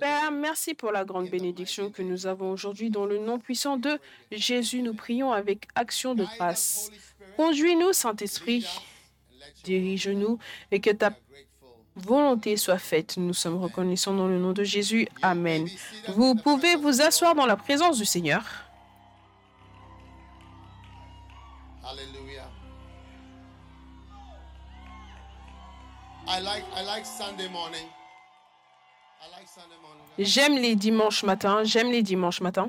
Père, merci pour la grande bénédiction que nous avons aujourd'hui. Dans le nom puissant de Jésus, nous prions avec action de grâce. Conduis-nous, Saint-Esprit, dirige-nous et que ta volonté soit faite. Nous sommes reconnaissants dans le nom de Jésus. Amen. Vous pouvez vous asseoir dans la présence du Seigneur. J'aime les dimanches matins, j'aime les dimanches matins.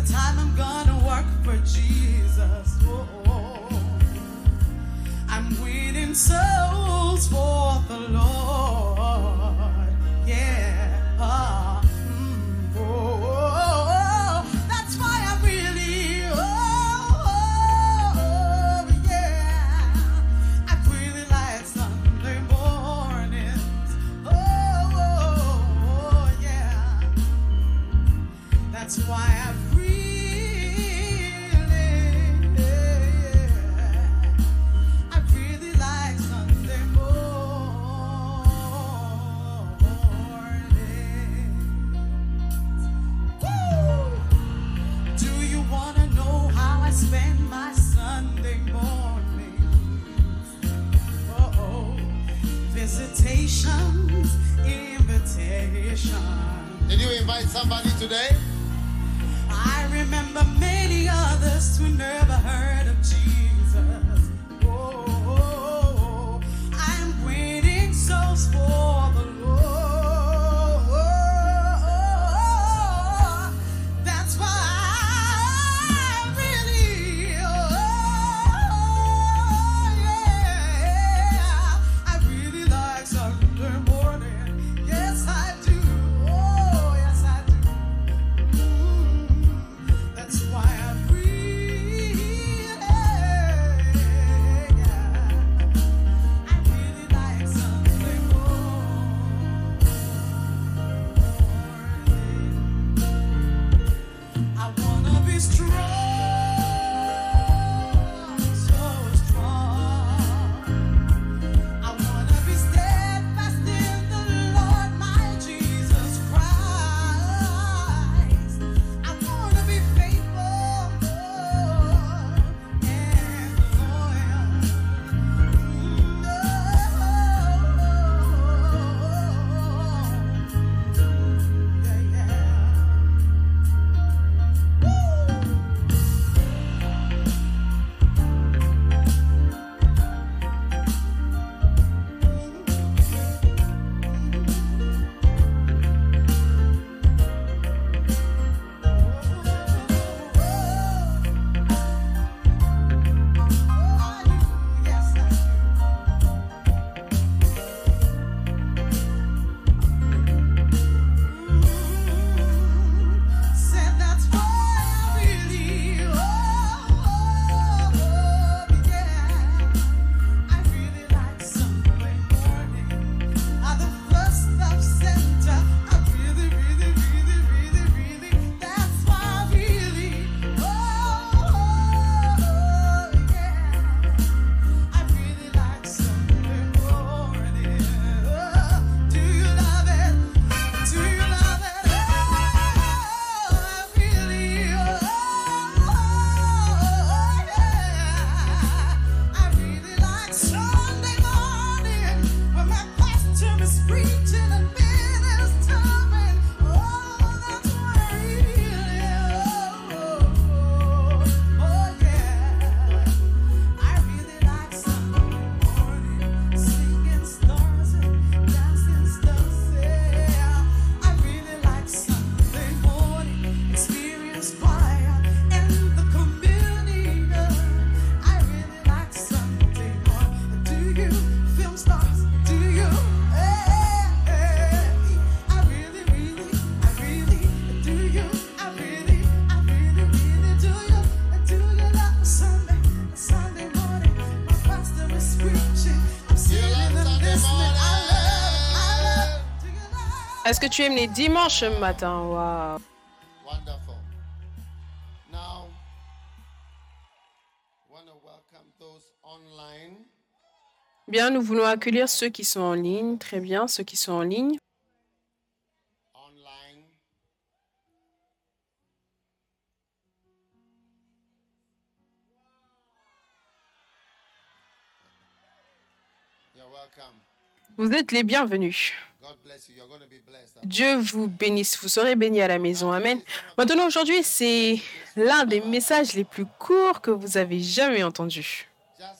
the time I'm gonna work for Jesus. Oh, I'm winning souls for the Lord. Est-ce que tu aimes les dimanches matin? Waouh. Wonderful. Now, want to welcome those online. Bien, nous voulons accueillir ceux qui sont en ligne. Très bien, ceux qui sont en ligne. Online. You're welcome. Vous êtes les bienvenus. Dieu vous bénisse. Vous serez bénis à la maison. Amen. Maintenant, aujourd'hui, c'est l'un des messages les plus courts que vous avez jamais entendus. Just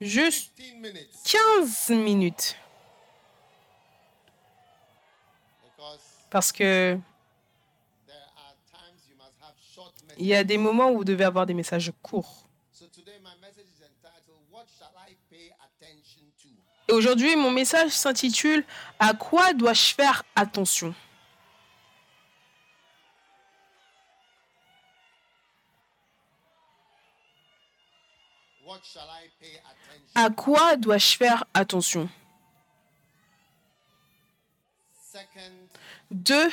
Juste 15 minutes 15 minutes. because Parce que il y a des moments où vous devez avoir des messages courts. So today my message is entitled What shall I pay attention to? Et aujourd'hui, mon message s'intitule À quoi dois-je faire attention? À quoi dois-je faire attention? Second 2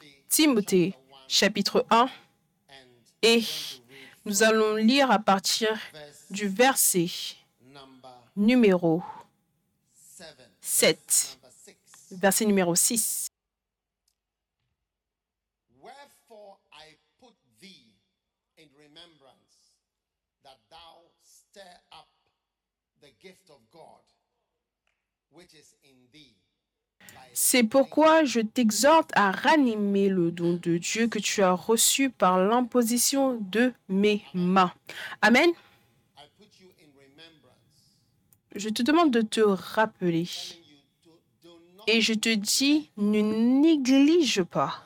Timothy Timothée, chapitre 1, and et nous allons lire à partir du verset numéro seven. 7, Number six. verset numéro 6. Wherefore I put thee in remembrance that thou stir up the gift of God which is in thee. by the C'est pourquoi je t'exhorte à ranimer le don de Dieu que tu as reçu par l'imposition de mes mains. Amen. Je te demande de te rappeler. Et je te dis, ne néglige pas.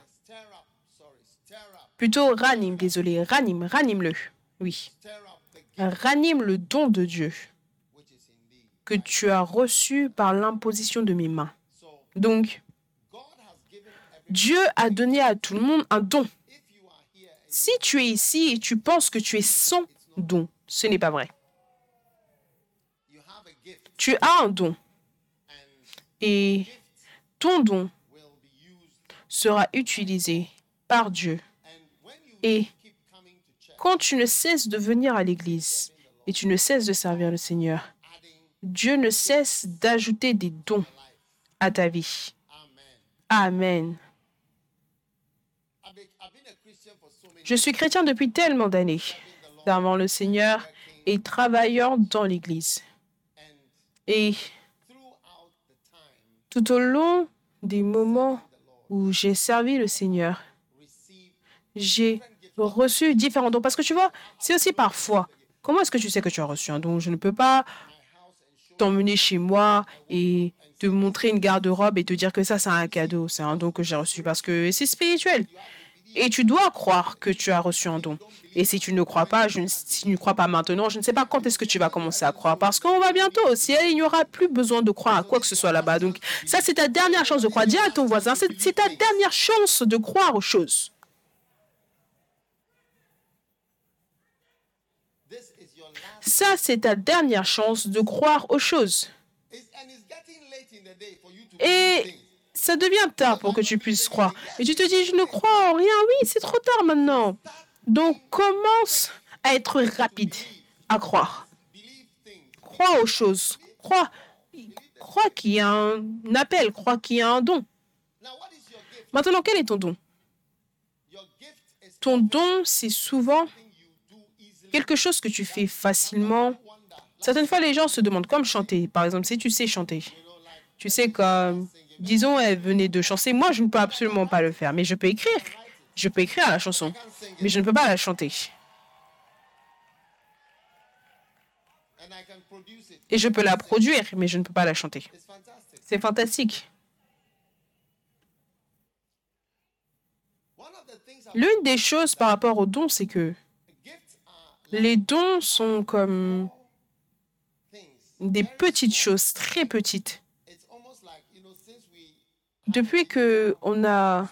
Plutôt ranime, désolé, ranime, ranime-le. Oui. Ranime le don de Dieu que tu as reçu par l'imposition de mes mains. Donc, Dieu a donné à tout le monde un don. Si tu es ici et tu penses que tu es sans don, ce n'est pas vrai. you have a gift Tu as un don et ton don sera utilisé par Dieu. Et quand tu ne cesses de venir à l'église et tu ne cesses de servir le Seigneur, Dieu ne cesse d'ajouter des dons à ta vie. amen Je suis chrétien depuis tellement d'années, servant le Seigneur et travaillant dans l'église. Et tout au long des moments où j'ai servi le Seigneur, j'ai reçu différents dons. Parce que tu vois, c'est aussi parfois, comment est-ce que tu sais que tu as reçu un don? Je ne peux pas t'emmener chez moi et te montrer une garde-robe et te dire que ça, c'est un cadeau, c'est un don que j'ai reçu parce que c'est spirituel. Et tu dois croire que tu as reçu un don. Et si tu ne crois pas, si tu ne crois pas maintenant, je ne sais pas quand est-ce que tu vas commencer à croire. Parce qu'on va bientôt au ciel, il n'y aura plus besoin de croire à quoi que ce soit là-bas. Donc ça, c'est ta dernière chance de croire. Dis à ton voisin, c'est ta dernière chance de croire aux choses. Ça, c'est ta dernière chance de croire aux choses. Et. Ça devient tard pour que tu puisses croire. Et tu te dis, je ne crois en rien. Oui, c'est trop tard maintenant. Donc commence à être rapide à croire. Crois aux choses. Crois. Crois qu'il y a un appel. Crois qu'il y a un don. Maintenant, quel est ton don? Ton don, c'est souvent quelque chose que tu fais facilement. Certaines fois, les gens se demandent comme chanter. Par exemple, si tu sais chanter. Tu sais, comme, disons, elle venait de chanter. Moi, je ne peux absolument pas le faire, mais je peux écrire. Je peux écrire la chanson, mais je ne peux pas la chanter. Et je peux la produire, mais je ne peux pas la chanter. C'est fantastique. L'une des choses par rapport aux dons, c'est que les dons sont comme des petites choses, très petites. Depuis que on a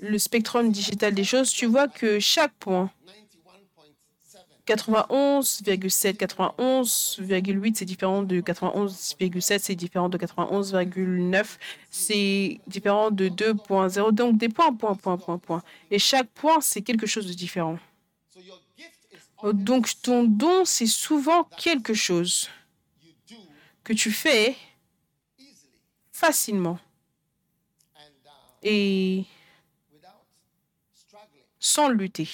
le spectrum digital des choses, tu vois que chaque point 91.7 91,7, 91,8, c'est différent de 91,7, c'est différent de 91,9, c'est différent de 2.0. Donc des points, points, points, points, points. Et chaque point, c'est quelque chose de différent. Donc ton don, c'est souvent quelque chose que tu fais facilement et sans lutter.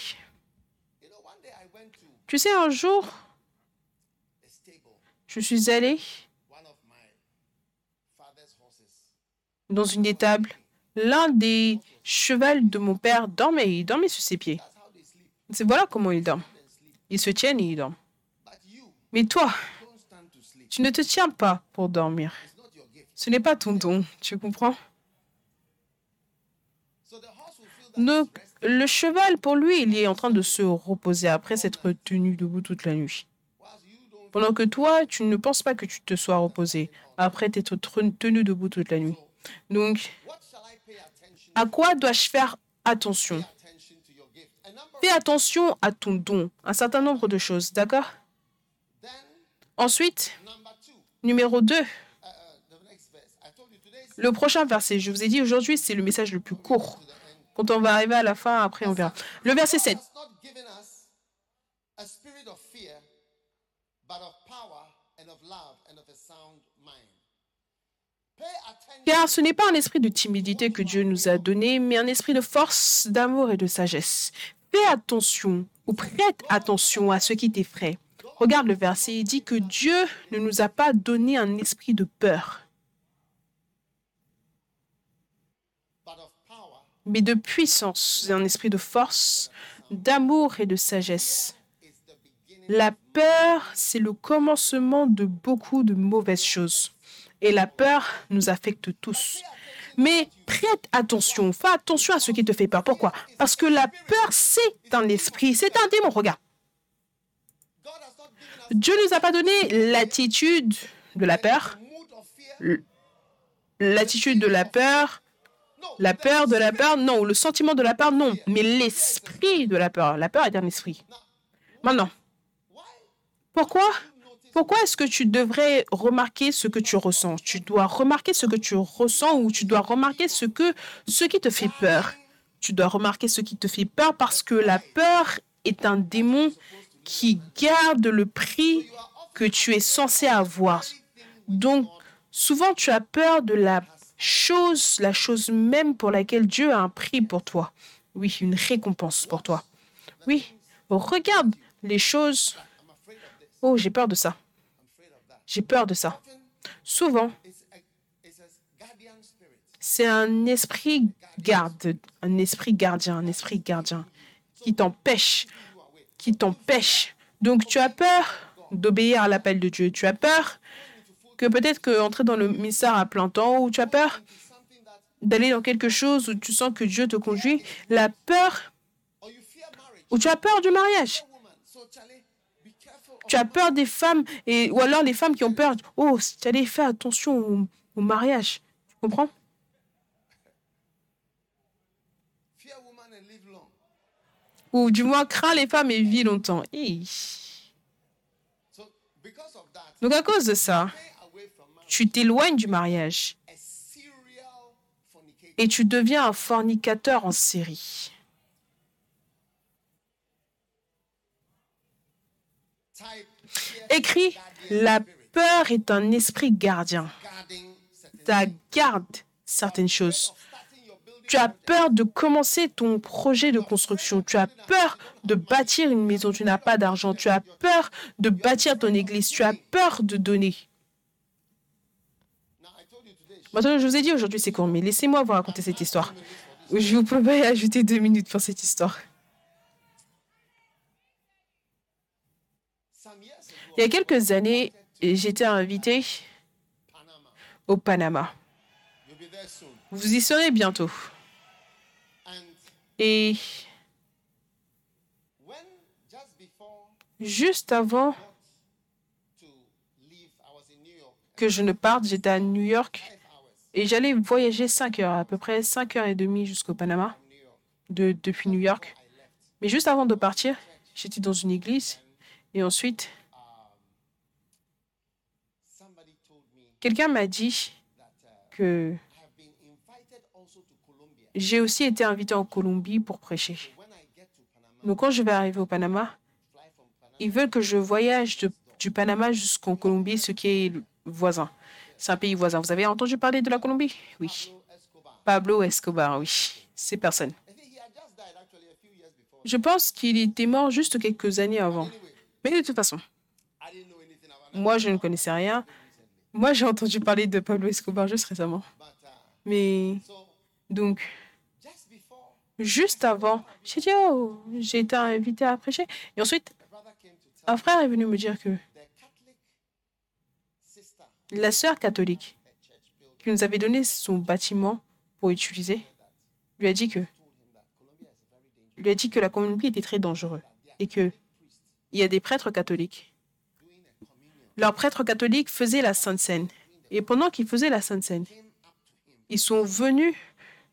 Tu sais, un jour, je suis horses. dans une étable. L'un des chevals de mon père dormait, il dormait sur ses pieds. C'est voilà comment il dort. And sleep. Il se tient et il dort. But you Mais toi, tu ne te tiens pas pour dormir. Ce n'est pas ton don, tu comprends So the resting le cheval, pour lui, il est en train de se reposer après s'être tenu debout toute la nuit. Pendant que toi, tu ne penses pas que tu te sois reposé après t'être tr- tenu debout toute la nuit. Donc, à quoi dois-je faire attention? Fais attention à ton don, un certain nombre de choses, d'accord? Ensuite, numéro 2, Uh, uh, the next verse. I told you today's le prochain verset. Je vous ai dit aujourd'hui, c'est le message le plus court. Quand on va arriver à la fin, après on verra. Le verset 7. God has not given us a spirit of fear, but of power and of love and of a sound mind. Pay attention. Car ce n'est pas un esprit de timidité que Dieu nous a donné, mais un esprit de force, d'amour et de sagesse. Fais attention ou prête attention à ce qui t'effraie. Regarde le verset, il dit que Dieu ne nous a pas donné un esprit de peur, but of power mais de puissance, un esprit de force, d'amour et de sagesse. La peur, c'est le commencement de beaucoup de mauvaises choses. Et la peur nous affecte tous. Mais prête attention, fais attention à ce qui te fait peur. Pourquoi? Parce que la peur, c'est un esprit, c'est un démon. Regarde, Dieu ne nous a pas donné l'attitude de la peur, l'attitude de la peur, la peur de la peur, non, le sentiment de la peur, non, mais l'esprit de la peur. La peur est un esprit. Maintenant, pourquoi Pourquoi est-ce que tu devrais remarquer ce que tu ressens? Tu dois remarquer ce que tu ressens ou tu dois remarquer ce, que, ce qui te fait peur. Tu dois remarquer ce qui te fait peur parce que la peur est un démon qui garde le prix que tu es censé avoir. Donc, souvent, tu as peur de la chose, la chose même pour laquelle Dieu a un prix pour toi. Oui, une récompense pour toi. Oui, regarde les choses. Oh, j'ai peur de ça. J'ai peur de ça. Souvent, c'est un esprit garde, un esprit gardien, un esprit gardien qui t'empêche, qui t'empêche. Donc tu as peur d'obéir à l'appel de Dieu. Tu as peur que peut-être que entrer dans le ministère à plein temps ou tu as peur d'aller dans quelque chose où tu sens que Dieu te conduit. La peur ou tu as peur du mariage? Tu as peur des femmes et ou alors les femmes qui ont peur. Oh, allez fais attention au, mariage. Tu comprends. Ou du moins crains les femmes et vis longtemps. Donc à cause de ça, tu t'éloignes du mariage et tu deviens un fornicateur en série. Écrit, la peur est un esprit gardien. Ça garde certaines choses. Tu as peur de commencer ton projet de construction. Tu as peur de bâtir une maison. Tu n'as pas d'argent. Tu as peur de bâtir ton église. Tu as peur de donner. Now I told you today. Maintenant, je vous ai dit aujourd'hui, c'est court, mais laissez-moi vous raconter cette histoire. Je vous peux pas ajouter deux minutes pour cette histoire. Il y a quelques années, j'étais Panama. au Panama. Vous y serez bientôt. Et juste avant que je ne parte, j'étais à New York et j'allais voyager 5 heures, à peu près 5 heures et demie jusqu'au Panama, de, depuis New York. Mais juste avant de partir, j'étais dans une église Et ensuite, quelqu'un m'a dit que j'ai aussi été invité en Colombie pour prêcher. Donc quand je vais arriver au Panama, ils veulent que je voyage du Panama jusqu'en Colombie, ce qui est voisin. C'est un pays voisin. Vous avez entendu parler de la Colombie? Oui. Pablo Escobar, oui. Ces personnes. Je pense qu'il était mort juste quelques années avant. Mais de toute façon, moi, je ne connaissais rien. Moi, j'ai entendu parler de Pablo Escobar juste récemment. Mais donc, juste avant, j'ai dit, oh, j'ai été invité à prêcher. Et ensuite, un frère est venu me dire que la sœur catholique qui nous avait donné son bâtiment pour utiliser lui a dit que lui a dit que la Colombie était très dangereuse et que il y a des prêtres catholiques. Leurs prêtres catholiques faisaient la Sainte Seine. Et pendant qu'ils faisaient la Sainte Seine, ils sont venus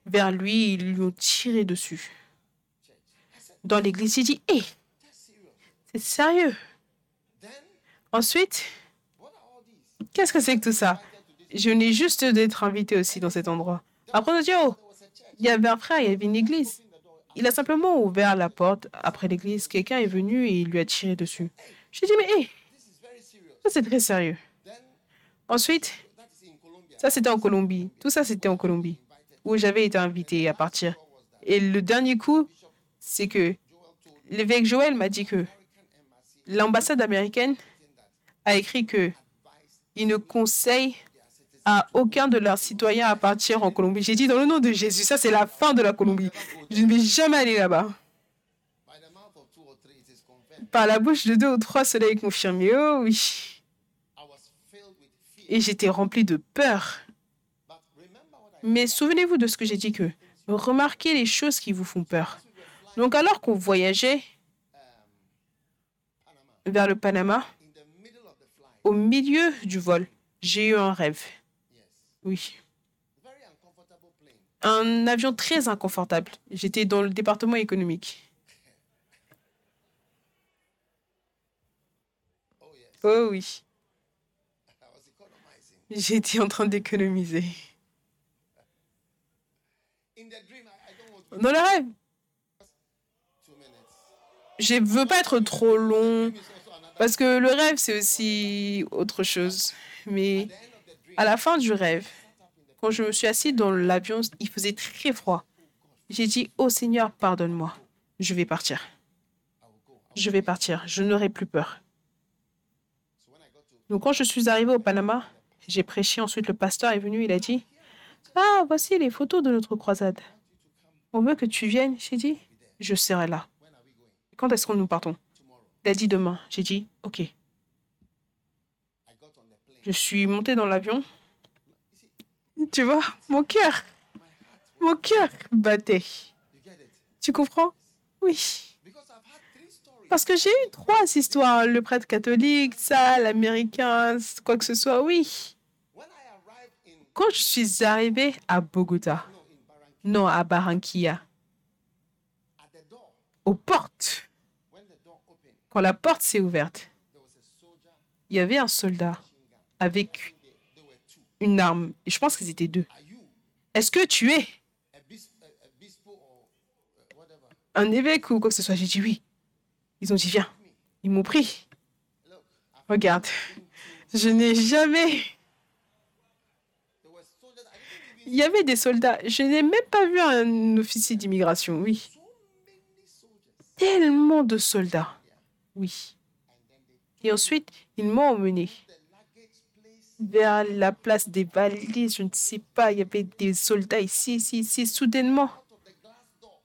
vers lui, ils lui ont tiré dessus. Dans l'église, il dit Hé, That's serious. c'est sérieux. Ensuite, qu'est-ce que c'est que tout ça? Je venais juste d'être invité aussi dans cet endroit. Après, dit Oh, il y avait un frère, il y avait une église. Il a simplement ouvert la porte après l'église. Quelqu'un est venu et il lui a tiré dessus. J'ai dit Mais hé, ça c'est très sérieux. Ensuite, ça c'était en Colombie. Tout ça c'était en Colombie, où j'avais été invité à partir. Et le dernier coup, c'est que l'évêque Joël m'a dit que l'ambassade américaine a écrit que il ne conseille à aucun de leurs citoyens à partir en Colombie. J'ai dit dans le nom de Jésus, ça c'est la fin de la Colombie. Je ne vais jamais aller là-bas. Par la bouche de deux ou trois, cela est confirmé. Oh oui. Et j'étais rempli de peur. Mais souvenez-vous de ce que j'ai dit que remarquez les choses qui vous font peur. Donc alors qu'on voyageait vers le Panama, au milieu du vol, j'ai eu un rêve. Oui. Un avion très inconfortable. J'étais dans le département économique. Oh oui. J'étais en train d'économiser. Dans le rêve, je ne veux pas être trop long. Parce que le rêve, c'est aussi autre chose. Mais à la fin du rêve, quand je me suis assis dans l'avion, il faisait très froid. J'ai dit, oh Seigneur, pardonne-moi. Je vais partir. Je vais partir. Je n'aurai plus peur. Donc quand je suis arrivé au Panama, j'ai prêché. Ensuite, le pasteur est venu. Il a dit, ah, voici les photos de notre croisade. On veut que tu viennes. J'ai dit, je serai là. Quand est-ce que nous partons? Dit demain. J'ai dit, ok. Je suis montée dans l'avion. Tu vois, mon cœur, mon cœur battait. Tu comprends? Oui. Parce que j'ai eu trois histoires. Le prêtre catholique, ça, l'américain, quoi que ce soit. Oui. Quand je suis arrivée à Bogota, non à Barranquilla, aux portes, la porte s'est ouverte, il y avait un soldat avec une arme. Je pense qu'ils étaient deux. Est-ce que tu es un évêque ou quoi que ce soit? J'ai dit oui. Ils ont dit viens. Ils m'ont pris. Regarde, je n'ai jamais. Il y avait des soldats. Je n'ai même pas vu un officier d'immigration. Oui. Tellement de soldats. Oui. Et ensuite, ils m'ont emmené vers la place des valises. Je ne sais pas. Il y avait des soldats ici, ici, ici. Soudainement,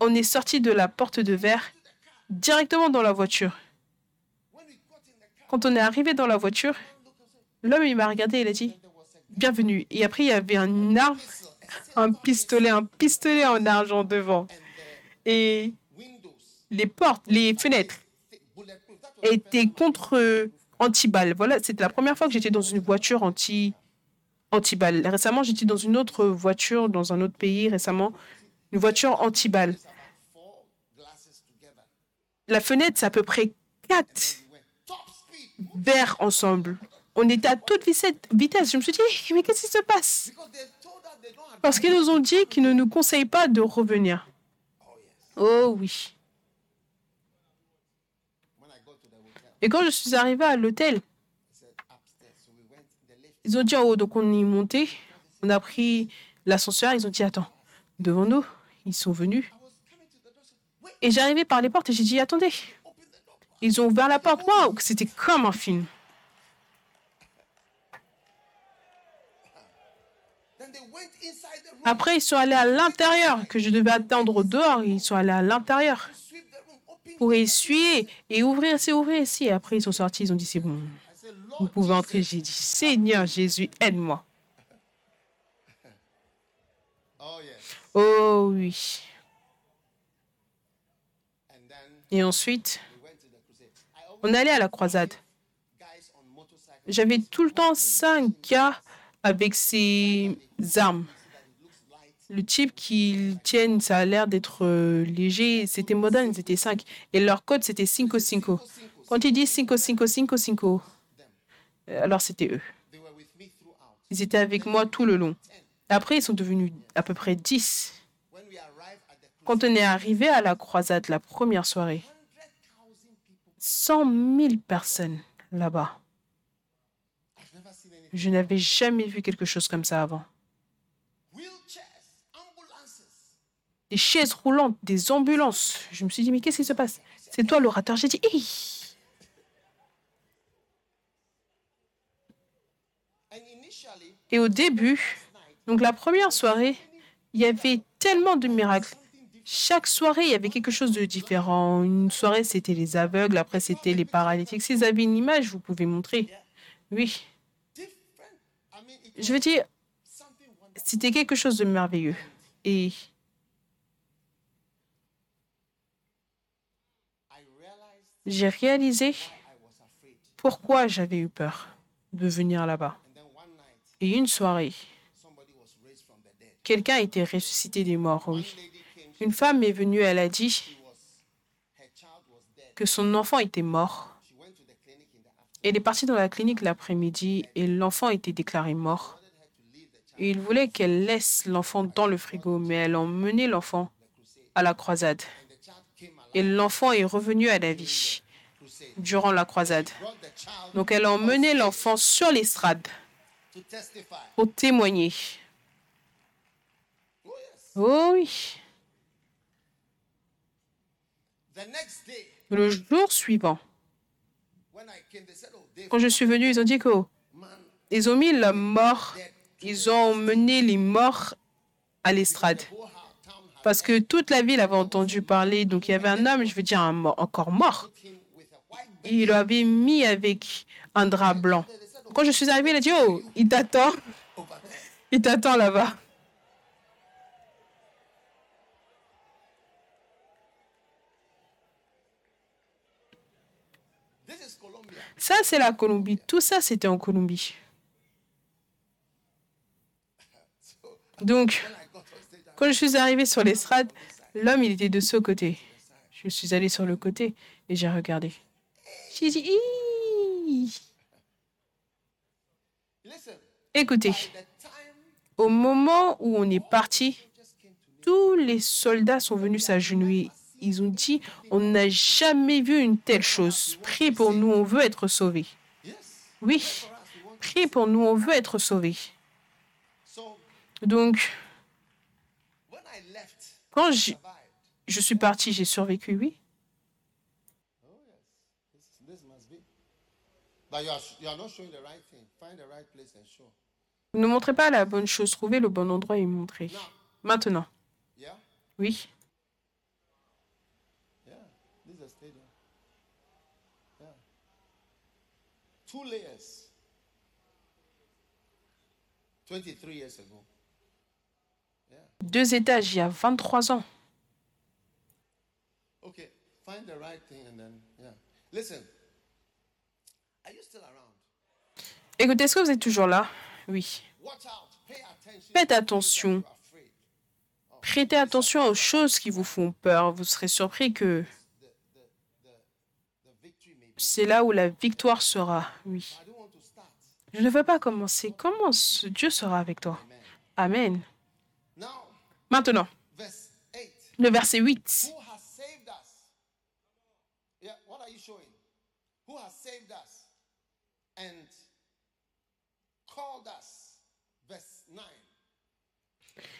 on est sorti de la porte de verre directement dans la voiture. Quand on est arrivé dans la voiture, l'homme il m'a regardé et il a dit bienvenue. Et après, il y avait une arme, un pistolet, un pistolet en argent devant. Et les portes, les fenêtres étaient contre euh, anti-balles. Voilà, c'était la première fois que j'étais dans une voiture anti anti-balles. Récemment, j'étais dans une autre voiture dans un autre pays récemment, une voiture together. La fenêtre, c'est à peu près 4. We went top vers ensemble. On était à toute vitesse. Je me suis dit, mais qu'est-ce qui se passe? Parce qu'ils nous ont dit qu'ils ne nous conseillent pas de revenir. Oh oui. Et quand je suis arrivée à l'hôtel, ils ont dit en haut, donc on est monté. On a pris l'ascenseur. Ils ont dit, attends, devant nous, ils sont venus. Et j'arrivais par les portes et j'ai dit, attendez. Ils ont ouvert la porte. Waouh, c'était comme un film. Après, ils sont allés à l'intérieur, que je devais attendre dehors. Ils sont allés à l'intérieur pour essuyer et ouvrir ici, ouvrir ici. Et après, ils sont sortis, ils ont dit, c'est bon, vous pouvez entrer. J'ai dit, Seigneur Jésus, aide-moi. oh oui. Et ensuite, on allait à la croisade. J'avais tout le temps cinq gars avec ses armes. Le type qu'ils tiennent, ça a l'air d'être euh, léger. C'était moderne, ils étaient cinq. Et leur code, c'était 5-5. Quand ils disent 5-5-5-5, euh, alors c'était eux. Ils étaient avec moi tout le long. Après, ils sont devenus à peu près 10. When we arrived at the crusade, Quand on est arrivé à la croisade la première soirée, 100,000 people. 100 000 personnes là-bas. Je n'avais jamais vu quelque chose comme ça avant. Des chaises roulantes, des ambulances. Je me suis dit, mais qu'est-ce qui se passe? C'est toi l'orateur. J'ai dit, Hey Et au début, donc la première soirée, il y avait tellement de miracles. Chaque soirée, il y avait quelque chose de différent. Une soirée, c'était les aveugles, après, c'était les paralytiques. Si vous avez une image, vous pouvez montrer. Oui, je veux dire, c'était quelque chose de merveilleux. J'ai réalisé pourquoi j'avais eu peur de venir là-bas. Et une soirée, quelqu'un a été ressuscité des morts, Une femme est venue, elle a dit que son enfant était mort. Elle est partie dans la clinique l'après-midi et l'enfant était déclaré mort. Il voulait qu'elle laisse l'enfant dans le frigo, mais elle a emmené l'enfant à la croisade. Et l'enfant est revenu à la vie durant la croisade. Donc elle a emmené l'enfant sur l'estrade pour témoigner. Oh oui. Le jour suivant, when I came, they said, "Oh, Dave, quand je suis venue, ils ont dit que ont mis l'homme mort, ils ont emmené les morts à l'estrade. Parce que toute la ville avait entendu parler. Donc il y avait un homme, je veux dire un mort, encore mort. il l'avait mis avec un drap blanc. Quand je suis arrivée, il a dit Oh, il t'attend. over there." Il t'attend là-bas. Ça, c'est la Colombie. Tout ça, c'était en Colombie. Donc, quand je suis arrivée sur l'estrade, l'homme, il était de ce côté. Je suis allée sur le côté et j'ai regardé. Écoutez, au moment où on est parti, tous les soldats sont venus s'agenouiller. Ils ont dit On n'a jamais vu une telle chose. Prie pour nous, on veut être sauvés. Oui, prie pour nous, on veut être sauvés. Donc, quand je, je suis partie, j'ai survécu, oui. Ne montrez pas la bonne chose, trouvez le bon endroit et montrez. Maintenant, oui. Two layers. 23 years ago. Deux étages, il y a 23 ans. Okay. Find the right thing and then, yeah. Listen. Are you still around? Écoutez, est-ce que vous êtes toujours là? Oui. Faites attention. afraid. Prêtez attention aux choses qui vous font peur. Vous serez surpris que c'est là où la victoire sera. Oui. Je ne veux pas commencer. Comment Dieu sera avec toi? Amen. Maintenant, verse 8. le verset 8. Who has saved us? Yeah, what are you showing? Who has saved us and called us? Verse 9.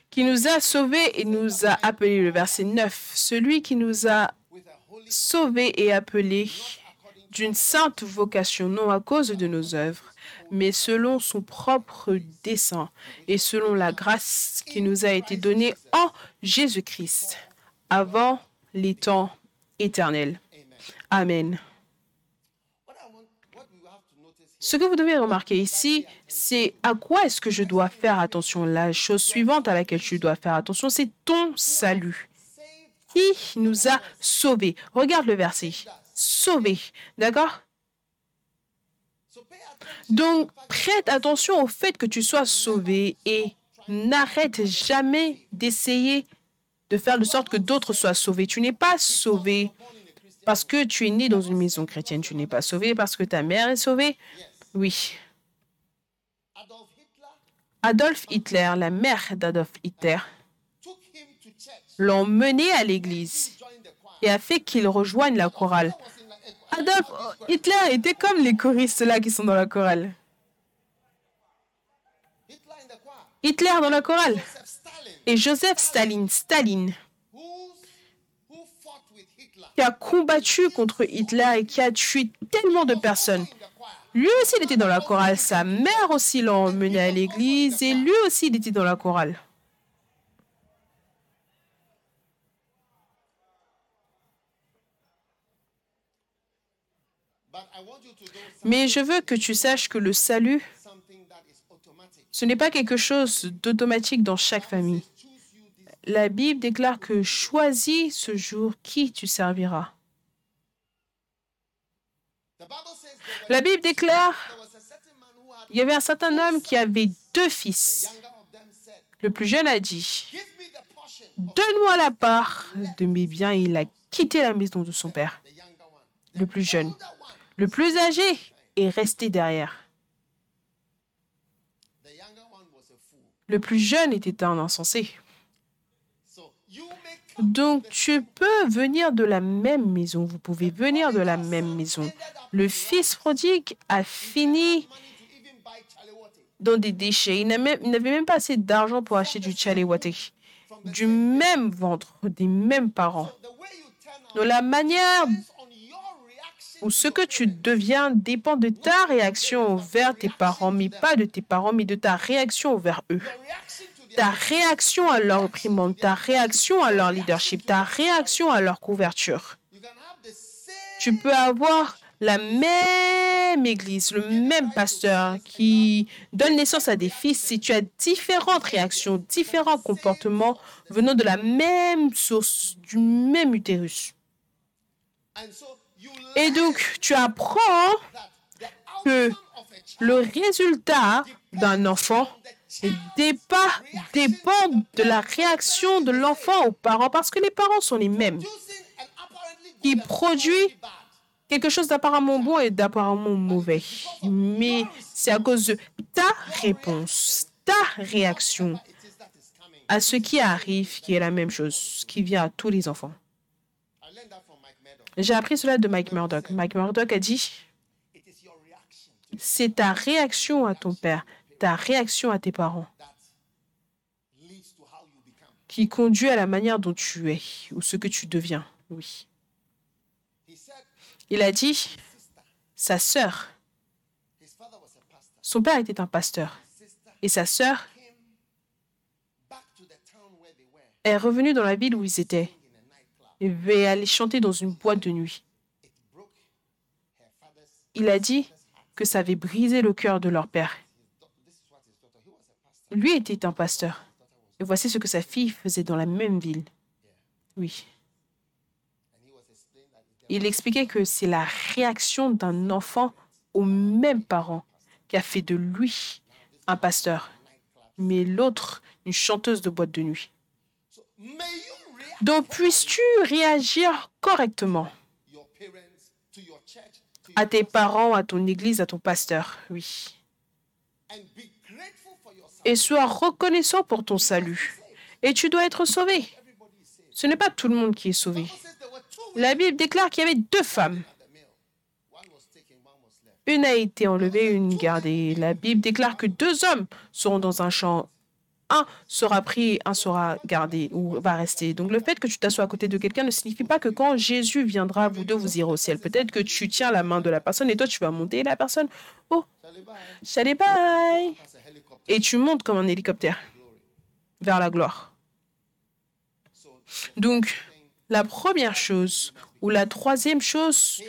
Qui nous a sauvés et nous a appelés. Le verset 9. Celui qui nous a sauvés et appelés d'une sainte vocation, non à cause de nos œuvres, mais selon son propre dessein et selon la grâce qui nous a été donnée en Jésus-Christ, avant les temps éternels. Amen. Ce que vous devez remarquer ici, c'est à quoi est-ce que je dois faire attention? La chose suivante à laquelle tu dois faire attention, c'est ton salut. Qui nous a sauvés? Regarde le verset. Sauvés. D'accord? Donc, prête attention au fait que tu sois sauvé et n'arrête jamais d'essayer de faire de sorte que d'autres soient sauvés. Tu n'es pas sauvé parce que tu es né dans une maison chrétienne. Tu n'es pas sauvé parce que ta mère est sauvée. Oui. Adolf Hitler la mère d'Adolf Hitler, l'ont mené à l'église et a fait qu'il rejoigne la chorale. Hitler était comme les choristes là qui sont dans la chorale. Hitler dans la chorale. Et Joseph Staline, Staline, qui a combattu contre Hitler et qui a tué tellement de personnes. Lui aussi, il était dans la chorale. Sa mère aussi l'a emmené à l'église et lui aussi, il était dans la chorale. But I want you to know Mais je veux que tu saches que le salut, ce n'est pas quelque chose d'automatique dans chaque famille. La Bible déclare que choisis ce jour qui tu serviras. La Bible déclare, il y avait un certain homme qui avait deux fils. Le plus jeune a dit, donne-moi la part de mes biens. Et il a quitté la maison de son père, le plus jeune. Le plus âgé est resté derrière. Le plus jeune était un insensé. Donc tu peux venir de la même maison. Vous pouvez venir de la même maison. Le fils prodigue a fini dans des déchets. Il n'avait même pas assez d'argent pour acheter du chalewate. Du même ventre, des mêmes parents. Donc la manière où ce que tu deviens dépend de ta réaction envers tes parents, mais pas de tes parents, mais de ta réaction envers eux. Ta réaction à leur opprimante, ta réaction à leur leadership, ta réaction à leur couverture. Tu peux avoir la même église, le même pasteur qui donne naissance à des fils si tu as différentes réactions, différents comportements venant de la même source, du même utérus. Et donc, tu apprends que le résultat d'un enfant dépend, dépend de la réaction de l'enfant aux parents parce que les parents sont les mêmes. Qui produit quelque chose d'apparemment bon et d'apparemment mauvais. Mais c'est à cause de ta réponse, ta réaction à ce qui arrive qui est la même chose, qui vient à tous les enfants. J'ai appris cela de Mike Murdoch. Mike Murdoch a dit, c'est ta réaction à ton père, ta réaction à tes parents qui conduit à la manière dont tu es ou ce que tu deviens. Oui. Il a dit, sa sœur, son père était un pasteur et sa sœur est revenue dans la ville où ils étaient in a nightclub. et est allée chanter dans une boîte de nuit. Il a dit que ça avait brisé le cœur de leur père. Lui était un pasteur. Et voici ce que sa fille faisait dans la même ville. Oui. Il expliquait que c'est la réaction d'un enfant aux mêmes parents qui a fait de lui un pasteur, mais l'autre une chanteuse de boîte de nuit. Donc puisses-tu réagir correctement? À tes parents, à ton église, à ton pasteur. Oui. Et sois reconnaissant pour ton salut. Et tu dois être sauvé. Ce n'est pas tout le monde qui est sauvé. La Bible déclare qu'il y avait deux femmes. Une a été enlevée, une gardée. La Bible déclare que deux hommes seront dans un champ. Un sera pris, un sera gardé ou va rester. Donc le fait que tu t'assoies à côté de quelqu'un ne signifie pas que quand Jésus viendra, vous deux, vous irez au ciel. Peut-être que tu tiens la main de la personne et toi, tu vas monter et la personne. Oh, salut, bye. Et tu montes comme un hélicoptère vers la gloire. Donc, la première chose ou la troisième chose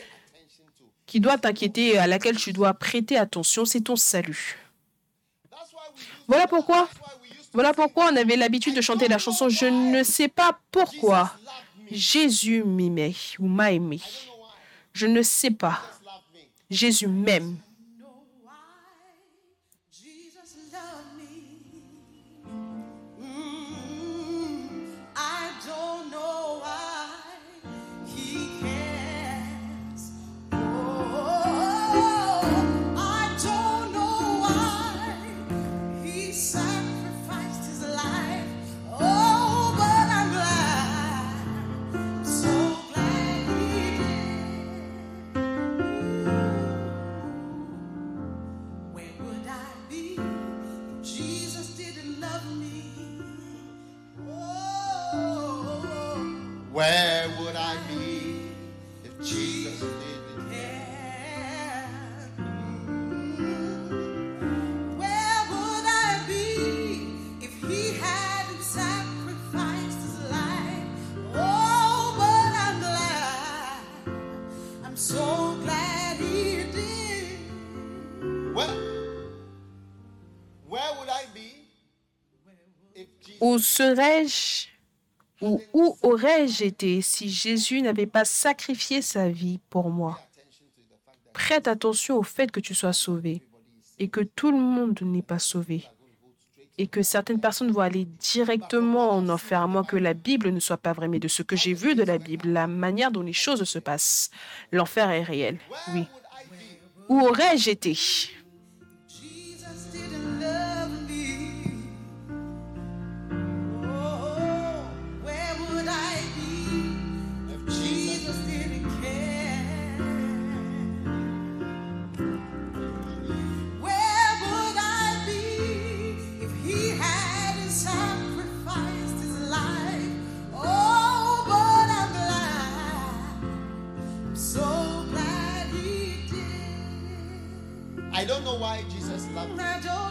qui doit t'inquiéter à laquelle tu dois prêter attention, c'est ton salut. Voilà pourquoi, voilà pourquoi on avait l'habitude de chanter la chanson Je ne sais pas pourquoi. Jésus m'aimait ou m'a aimé. Je ne sais pas. Jésus m'aime. Serais-je ou où aurais-je été si Jésus n'avait pas sacrifié sa vie pour moi? Prête attention au fait que tu sois sauvé et que tout le monde n'est pas sauvé et que certaines personnes vont aller directement en enfer, à moins que la Bible ne soit pas vraie, mais de ce que j'ai vu de la Bible, la manière dont les choses se passent, l'enfer est réel. Oui. Où aurais-je été know why Jesus loved me.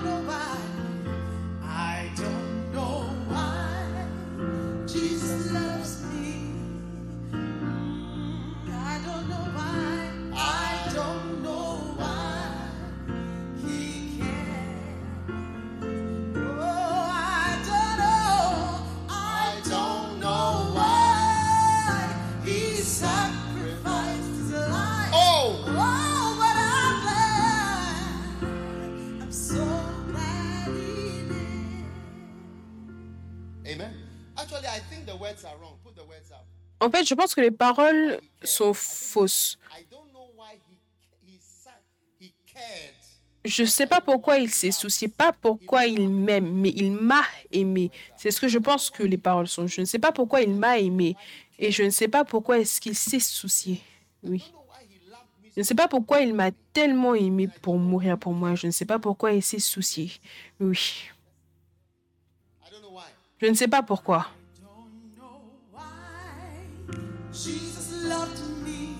En fait, je pense que les paroles sont fausses. Je ne sais pas pourquoi il s'est soucié, pas pourquoi il m'aime, mais il m'a aimé. C'est ce que je pense que les paroles sont. Je ne sais pas pourquoi il m'a aimé et je ne sais pas pourquoi est-ce qu'il s'est soucié. Oui. Je ne sais pas pourquoi il m'a tellement aimé pour mourir pour moi. Je ne sais pas pourquoi il s'est soucié. Oui. Je ne sais pas pourquoi. Don't know why Jesus loved me.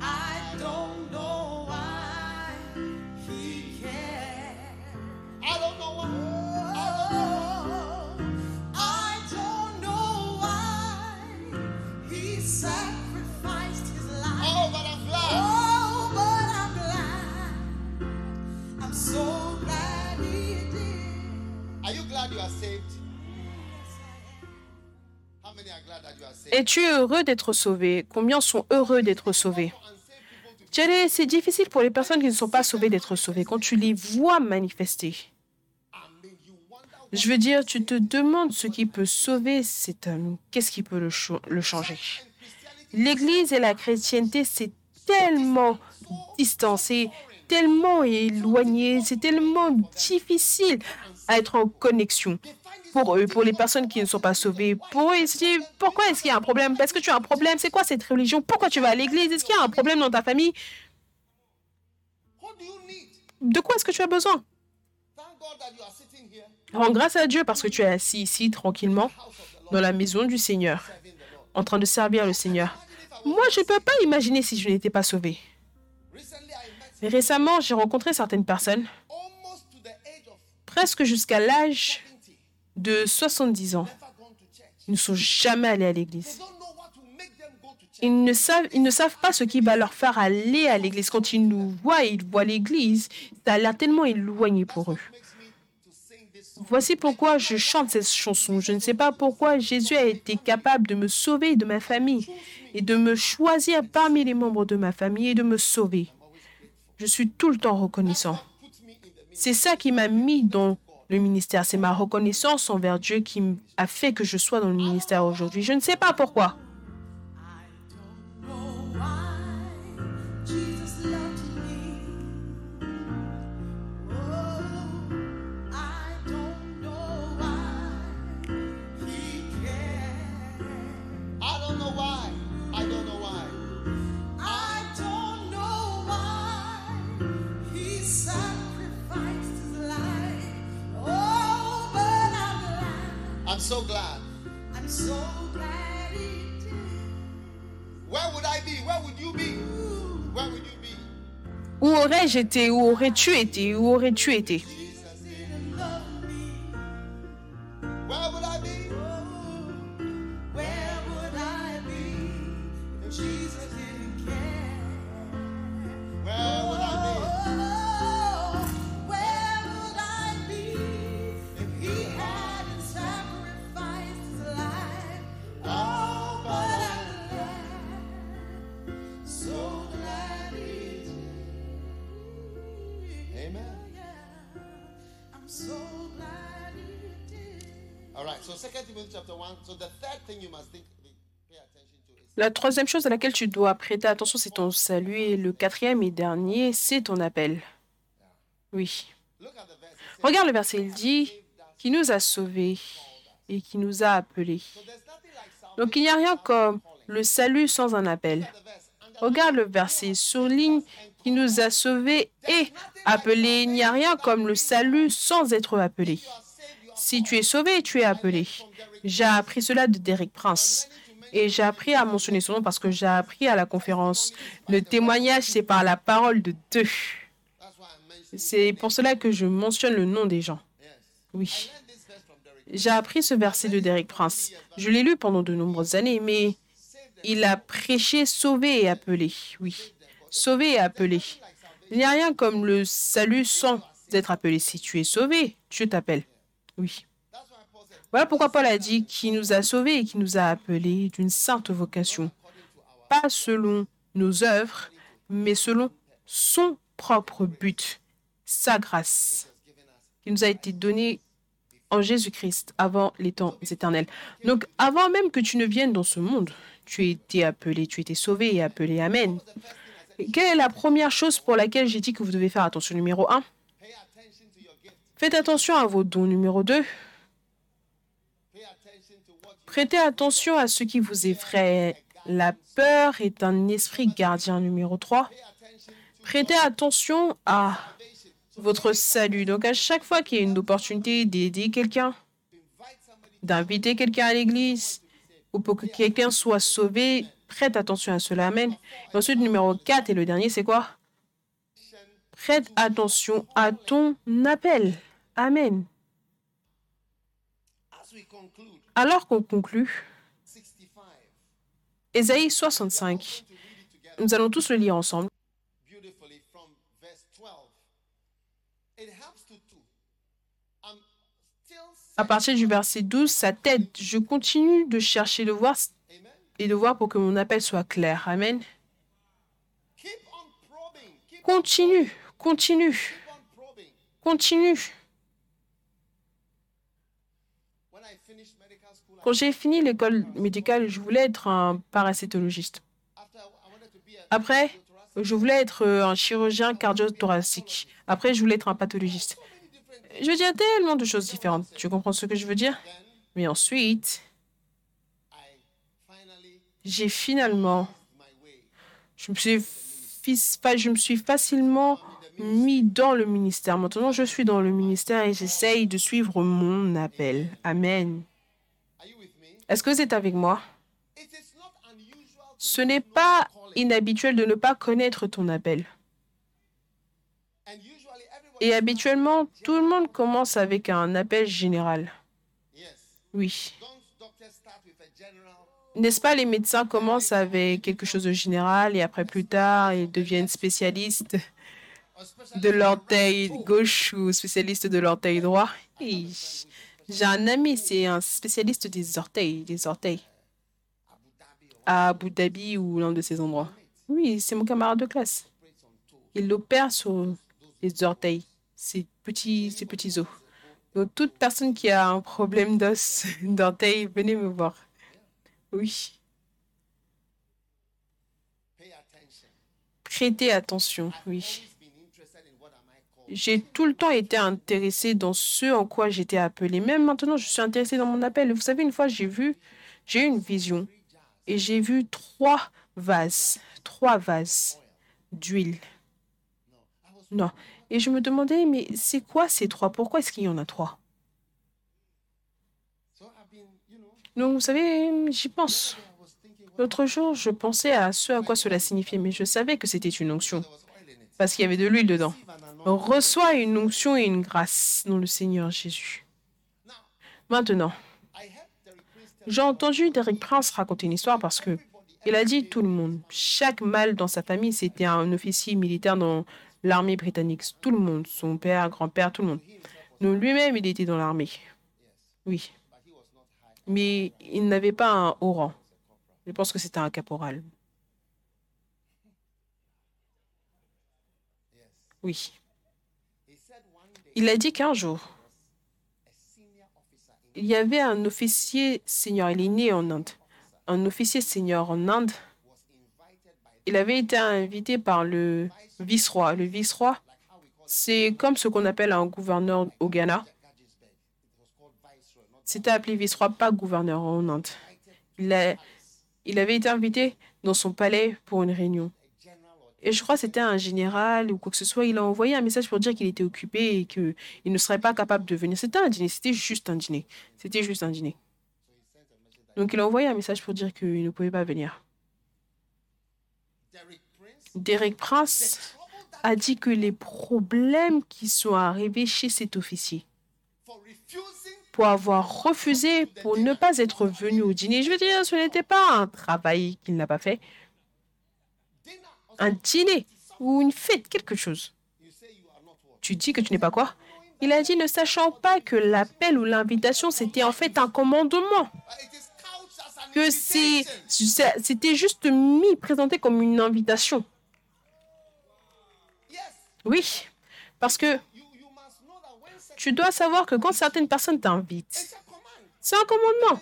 I don't know why he cared. I don't know why. Oh, I don't know why he sacrificed his life. Oh, but I'm glad. Oh, but I'm glad. I'm so glad he did. Are you glad you are saved? Es-tu heureux d'être sauvé? Combien sont heureux d'être sauvés? C'est difficile pour les personnes qui ne sont pas sauvées d'être sauvées. Quand tu les vois manifester, je veux dire, tu te demandes ce qui peut sauver cet homme. Qu'est-ce qui peut le, le changer? L'Église et la chrétienté, c'est tellement distancé, tellement éloigné, c'est tellement difficile à être en connexion pour pour les personnes qui ne sont pas sauvées. Pour eux, pourquoi est-ce qu'il y a un problème? Parce que tu as un problème. C'est quoi cette religion? Pourquoi tu vas à l'église? Est-ce qu'il y a un problème dans ta famille? De quoi est-ce que tu as besoin? Rends grâce à Dieu parce que tu es assis ici tranquillement dans la maison du Seigneur, en train de servir le Seigneur. Moi, je ne peux pas imaginer si je n'étais pas sauvé. Mais récemment, j'ai rencontré certaines personnes, presque jusqu'à l'âge 70, de 70 ans. Ils ne sont jamais allés à l'église. Ils ne, savent, ils ne savent pas ce qui va leur faire aller à l'église. Quand ils nous voient, ils voient l'église, ça a l'air tellement éloigné pour eux. Voici pourquoi je chante cette chanson. Je ne sais pas pourquoi Jésus a été capable de me sauver de ma famille et de me choisir parmi les membres de ma famille et de me sauver. Je suis tout le temps reconnaissant. C'est ça qui m'a mis dans le ministère. C'est ma reconnaissance envers Dieu qui a fait que je sois dans le ministère aujourd'hui. Je ne sais pas pourquoi. So glad. I'm so glad He did. Where would I be? Where would you be? Where would you be? Où aurais-je été Où aurais-tu été Où aurais-tu été La troisième chose à laquelle tu dois prêter attention, c'est ton salut. Et le quatrième et dernier, c'est ton appel. Oui. Regarde le verset, il dit qui nous a sauvés et qui nous a appelés. Donc il n'y a rien comme le salut sans un appel. Regarde le verset, souligne qui nous a sauvés et appelés. Il n'y a rien comme le salut sans être appelé. Si tu es sauvé, tu es appelé. J'ai appris cela de Derek Prince. Et j'ai appris à mentionner son nom parce que j'ai appris à la conférence. Le témoignage, c'est par la parole de Dieu. C'est pour cela que je mentionne le nom des gens. Oui. J'ai appris ce verset de Derek Prince. Je l'ai lu pendant de nombreuses années, mais il a prêché sauvé et appelé. Oui, sauvé et appelé. Il n'y a rien comme le salut sans être appelé. Si tu es sauvé, Dieu t'appelle. Oui. Voilà pourquoi Paul a dit qui nous a sauvés et qui nous a appelés d'une sainte vocation. Pas selon nos œuvres, mais selon son propre but, sa grâce, qui nous a été donnée en Jésus-Christ avant les temps éternels. Donc, avant même que tu ne viennes dans ce monde, tu as été appelé, tu as été sauvé et appelé. Amen. Quelle est la première chose pour laquelle j'ai dit que vous devez faire attention? Numéro 1, pay attention to your gift. faites attention à vos dons. Numéro 2, Pay attention to what you Prêtez attention à ce qui vous effraie. La peur est un esprit gardien numéro 3. pay attention to Prêtez attention à votre salut. Donc à chaque fois qu'il y a une opportunité d'aider quelqu'un, d'inviter quelqu'un à l'église, ou pour que quelqu'un soit sauvé, prête attention à cela. Amen. Ensuite, numéro 4 et le dernier, c'est quoi? Prête attention à ton appel. Amen. Alors qu'on conclut, 65. Ésaïe 65, To read it together nous allons tous le lire ensemble. beautifully from verse 12. It helps to two. I'm still À partir du verset 12, ça t'aide. Je continue de chercher de voir et de voir pour que mon appel soit clair. Amen. Continue, continue, continue. Quand j'ai fini l'école médicale, je voulais être un a Après, je voulais être euh, un chirurgien cardio-thoracique. Après, je voulais être un pathologiste. Je veux dire tellement de choses différentes. Tu comprends ce que je veux dire? Mais ensuite, j'ai finalement, je me suis, je me suis facilement mis dans le ministère. Maintenant, je suis dans le ministère et j'essaye de suivre mon appel. Amen. Est-ce que vous êtes avec moi? Ce n'est pas inhabituel de ne pas connaître ton appel. Et habituellement, tout le monde commence avec un appel général. Oui. N'est-ce pas, les médecins commencent avec quelque chose de général et après plus tard, ils deviennent spécialistes de l'orteil gauche ou spécialistes de l'orteil droit. Et J'ai un ami, c'est un spécialiste des orteils, des orteils, à Abu Dhabi ou l'un de ces endroits. Oui, c'est mon camarade de classe. Il opère sur les orteils, ces petits, ces petits os. Donc, toute personne qui a un problème d'os, d'orteil, venez me voir. Oui, prêtez attention, oui. J'ai tout le temps été intéressée dans ce en quoi j'étais appelée. Même maintenant, je suis intéressée dans mon appel. Vous savez, une fois, j'ai vu, j'ai eu une vision et j'ai vu trois vases, trois vases d'huile. Non. Et je me demandais, mais c'est quoi ces trois? Pourquoi est-ce qu'il y en a trois? Donc, vous savez, j'y pense. L'autre jour, je pensais à ce à quoi cela signifiait, mais je savais que c'était une onction, parce qu'il y avait de l'huile dedans. Reçoit une onction et une grâce dans le Seigneur Jésus. Maintenant, j'ai entendu Derek Prince raconter une histoire parce que il a dit tout le monde, chaque mâle dans sa famille, c'était un officier militaire dans l'armée britannique. Tout le monde, son père, grand-père, tout le monde. Lui-même, il était dans l'armée. Oui. Mais il n'avait pas un haut rang. Je pense que c'était un caporal. Oui. Il a dit qu'un jour, il y avait un officier senior. Il est né en Inde. Un officier senior en Inde. Il avait été invité par le vice-roi. Le vice-roi, c'est comme ce qu'on appelle un gouverneur au Ghana. C'était appelé vice-roi, pas gouverneur en Inde. Il avait été invité dans son palais pour une réunion. Et je crois que c'était un général ou quoi que ce soit. Il a envoyé un message pour dire qu'il était occupé et qu'il ne serait pas capable de venir. C'était un dîner, c'était juste un dîner. C'était juste un dîner. Donc il a envoyé un message pour dire qu'il ne pouvait pas venir. Derek Prince. A dit que les problèmes qui sont arrivés chez cet officier pour avoir refusé, pour ne pas être venu au dîner, je veux dire, ce n'était pas un travail qu'il n'a pas fait, un dîner ou une fête, quelque chose. Tu dis que tu n'es pas quoi? Il a dit ne sachant pas que l'appel ou l'invitation, c'était en fait un commandement, que c'était juste mis, présenté comme une invitation. Oui, parce que tu dois savoir que quand certaines personnes t'invitent, c'est un commandement.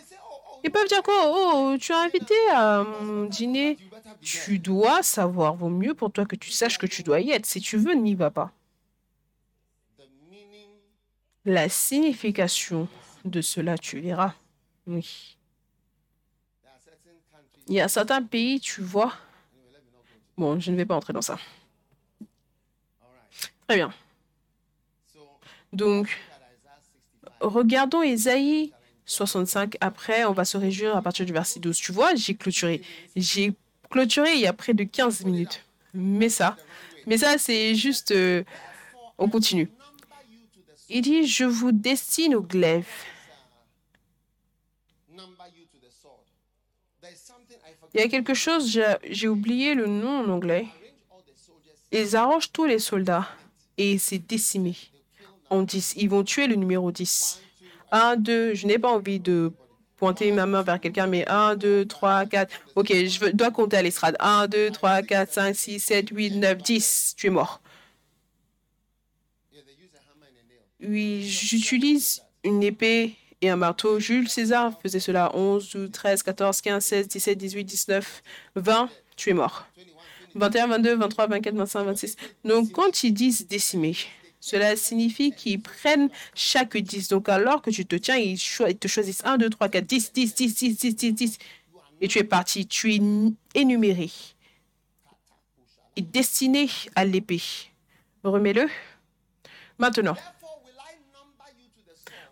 Ils peuvent dire quoi Oh, tu as invité à mon dîner. Tu dois savoir. Vaut mieux pour toi que tu saches que tu dois y être. Si tu veux, n'y va pas. La signification de cela, tu verras. Oui. Il y a certains pays, tu vois. Bon, je ne vais pas entrer dans ça. Très bien. Donc, look at Isaiah 65. regardons Ésaïe 65. Après, on va se réjouir à partir du verset 12. Tu vois, j'ai clôturé. J'ai clôturé il y a près de 15 minutes. Mais ça, mais ça, c'est juste... euh, on continue. Il dit, je vous destine au glaive. Il y a quelque chose, j'ai oublié le nom en anglais. Ils arrangent tous les soldats et c'est décimé en 10. Ils vont tuer le numéro 10. 1, 2, je n'ai pas envie de pointer ma main vers quelqu'un, mais 1, 2, 3, 4. Ok, je dois compter à l'estrade. 1, 2, 3, 4, 5, 6, 7, 8, 9, 10. Tu es mort. Oui, j'utilise une épée et un marteau. Jules César faisait cela 11, 12, 13, 14, 15, 16, 17, 18, 19, 20. Tu es mort. 21, 22, 23, 24, 25, 26. Donc, quand ils disent décimer, cela signifie qu'ils prennent chaque 10. Donc, alors que tu te tiens, ils, te choisissent 1, 2, 3, 4, 10, 10, 10, 10, 10, 10, 10. Et tu es parti. Tu es énuméré et destiné à l'épée. Remets-le. Maintenant,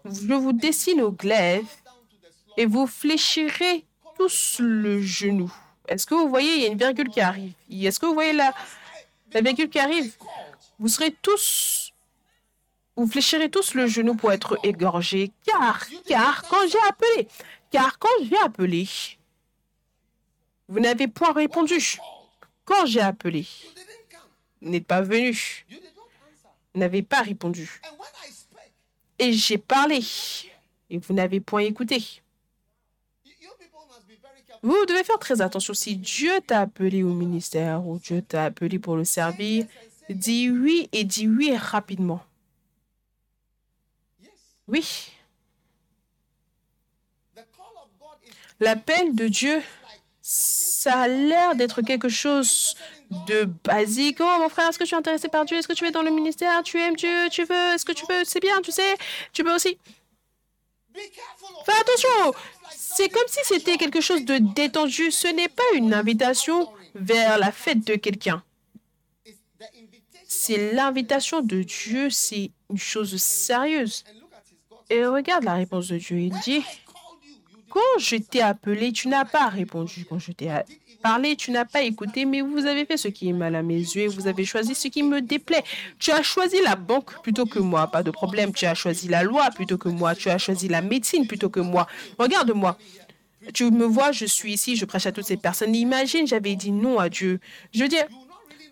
je vous dessine au glaive et vous fléchirez tous le genou. Est-ce que vous voyez, il y a une virgule qui arrive? Est-ce que vous voyez la virgule qui arrive? Vous serez tous, vous fléchirez tous le genou pour être égorgés. Car, car, quand j'ai appelé, car quand j'ai appelé, vous n'avez point répondu. Quand j'ai appelé, vous n'êtes pas venu. Vous n'avez pas répondu. Et j'ai parlé, et vous n'avez point écouté. Vous devez faire très attention. Si Dieu t'a appelé au ministère ou Dieu t'a appelé pour le servir, dis oui et dis oui rapidement. Oui, l'appel de Dieu, ça a l'air d'être quelque chose de basique. Oh mon frère, est-ce que tu es intéressé par Dieu? Est-ce que tu es dans le ministère? Tu aimes Dieu? Tu veux? Est-ce que tu veux? C'est bien, tu sais. Tu peux aussi. Fais attention. C'est comme si c'était quelque chose de détendu. Ce n'est pas une invitation vers la fête de quelqu'un. C'est l'invitation de Dieu, c'est une chose sérieuse. Et regarde la réponse de Dieu. Il dit, quand je t'ai appelé, tu n'as pas répondu. Quand je t'ai parlé, tu n'as pas écouté, mais vous avez fait ce qui est mal à mes yeux vous avez choisi ce qui me déplaît. Tu as choisi la banque plutôt que moi, pas de problème. Tu as choisi la loi plutôt que moi. Tu as choisi la médecine plutôt que moi. Regarde-moi. Tu me vois, je suis ici, je prêche à toutes ces personnes. Imagine, j'avais dit non à Dieu. Je veux dire,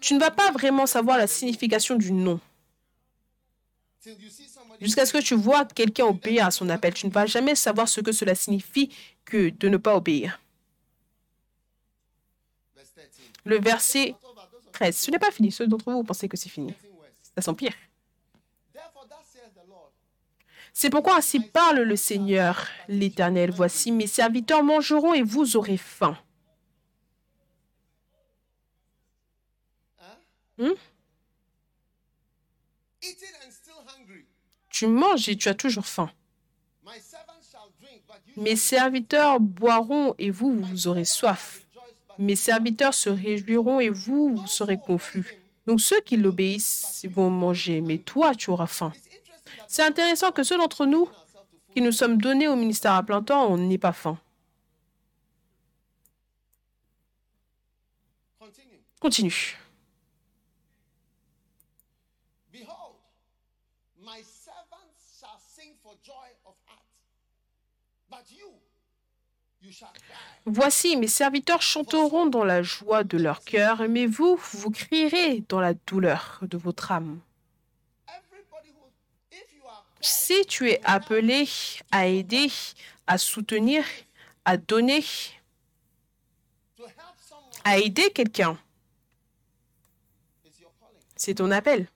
tu ne vas pas vraiment savoir la signification du non. Jusqu'à ce que tu vois quelqu'un obéir à son appel, tu ne vas jamais savoir ce que cela signifie que de ne pas obéir. Verse 13. Le verset Not over those of 13. Ce n'est pas fini. Ceux d'entre vous, pensez que c'est fini. Ça s'empire. C'est pourquoi ainsi parle le Seigneur, l'Éternel. Voici, mes serviteurs mangeront et vous aurez faim. Hmm? Tu manges et tu as toujours faim. Mes serviteurs boiront et vous, vous aurez soif. Mes serviteurs se réjouiront et vous, vous serez confus. Donc ceux qui l'obéissent vont manger, mais toi, tu auras faim. C'est intéressant que ceux d'entre nous qui nous sommes donnés au ministère à plein temps, on n'ait pas faim. Continue. Continue. Behold, my servants shall sing for joy of heart. But you, you shall cry. Voici, mes serviteurs chanteront dans la joie de leur cœur, mais vous, vous crierez dans la douleur de votre âme. Si tu es appelé à aider, à soutenir, à donner, à aider quelqu'un, c'est ton appel.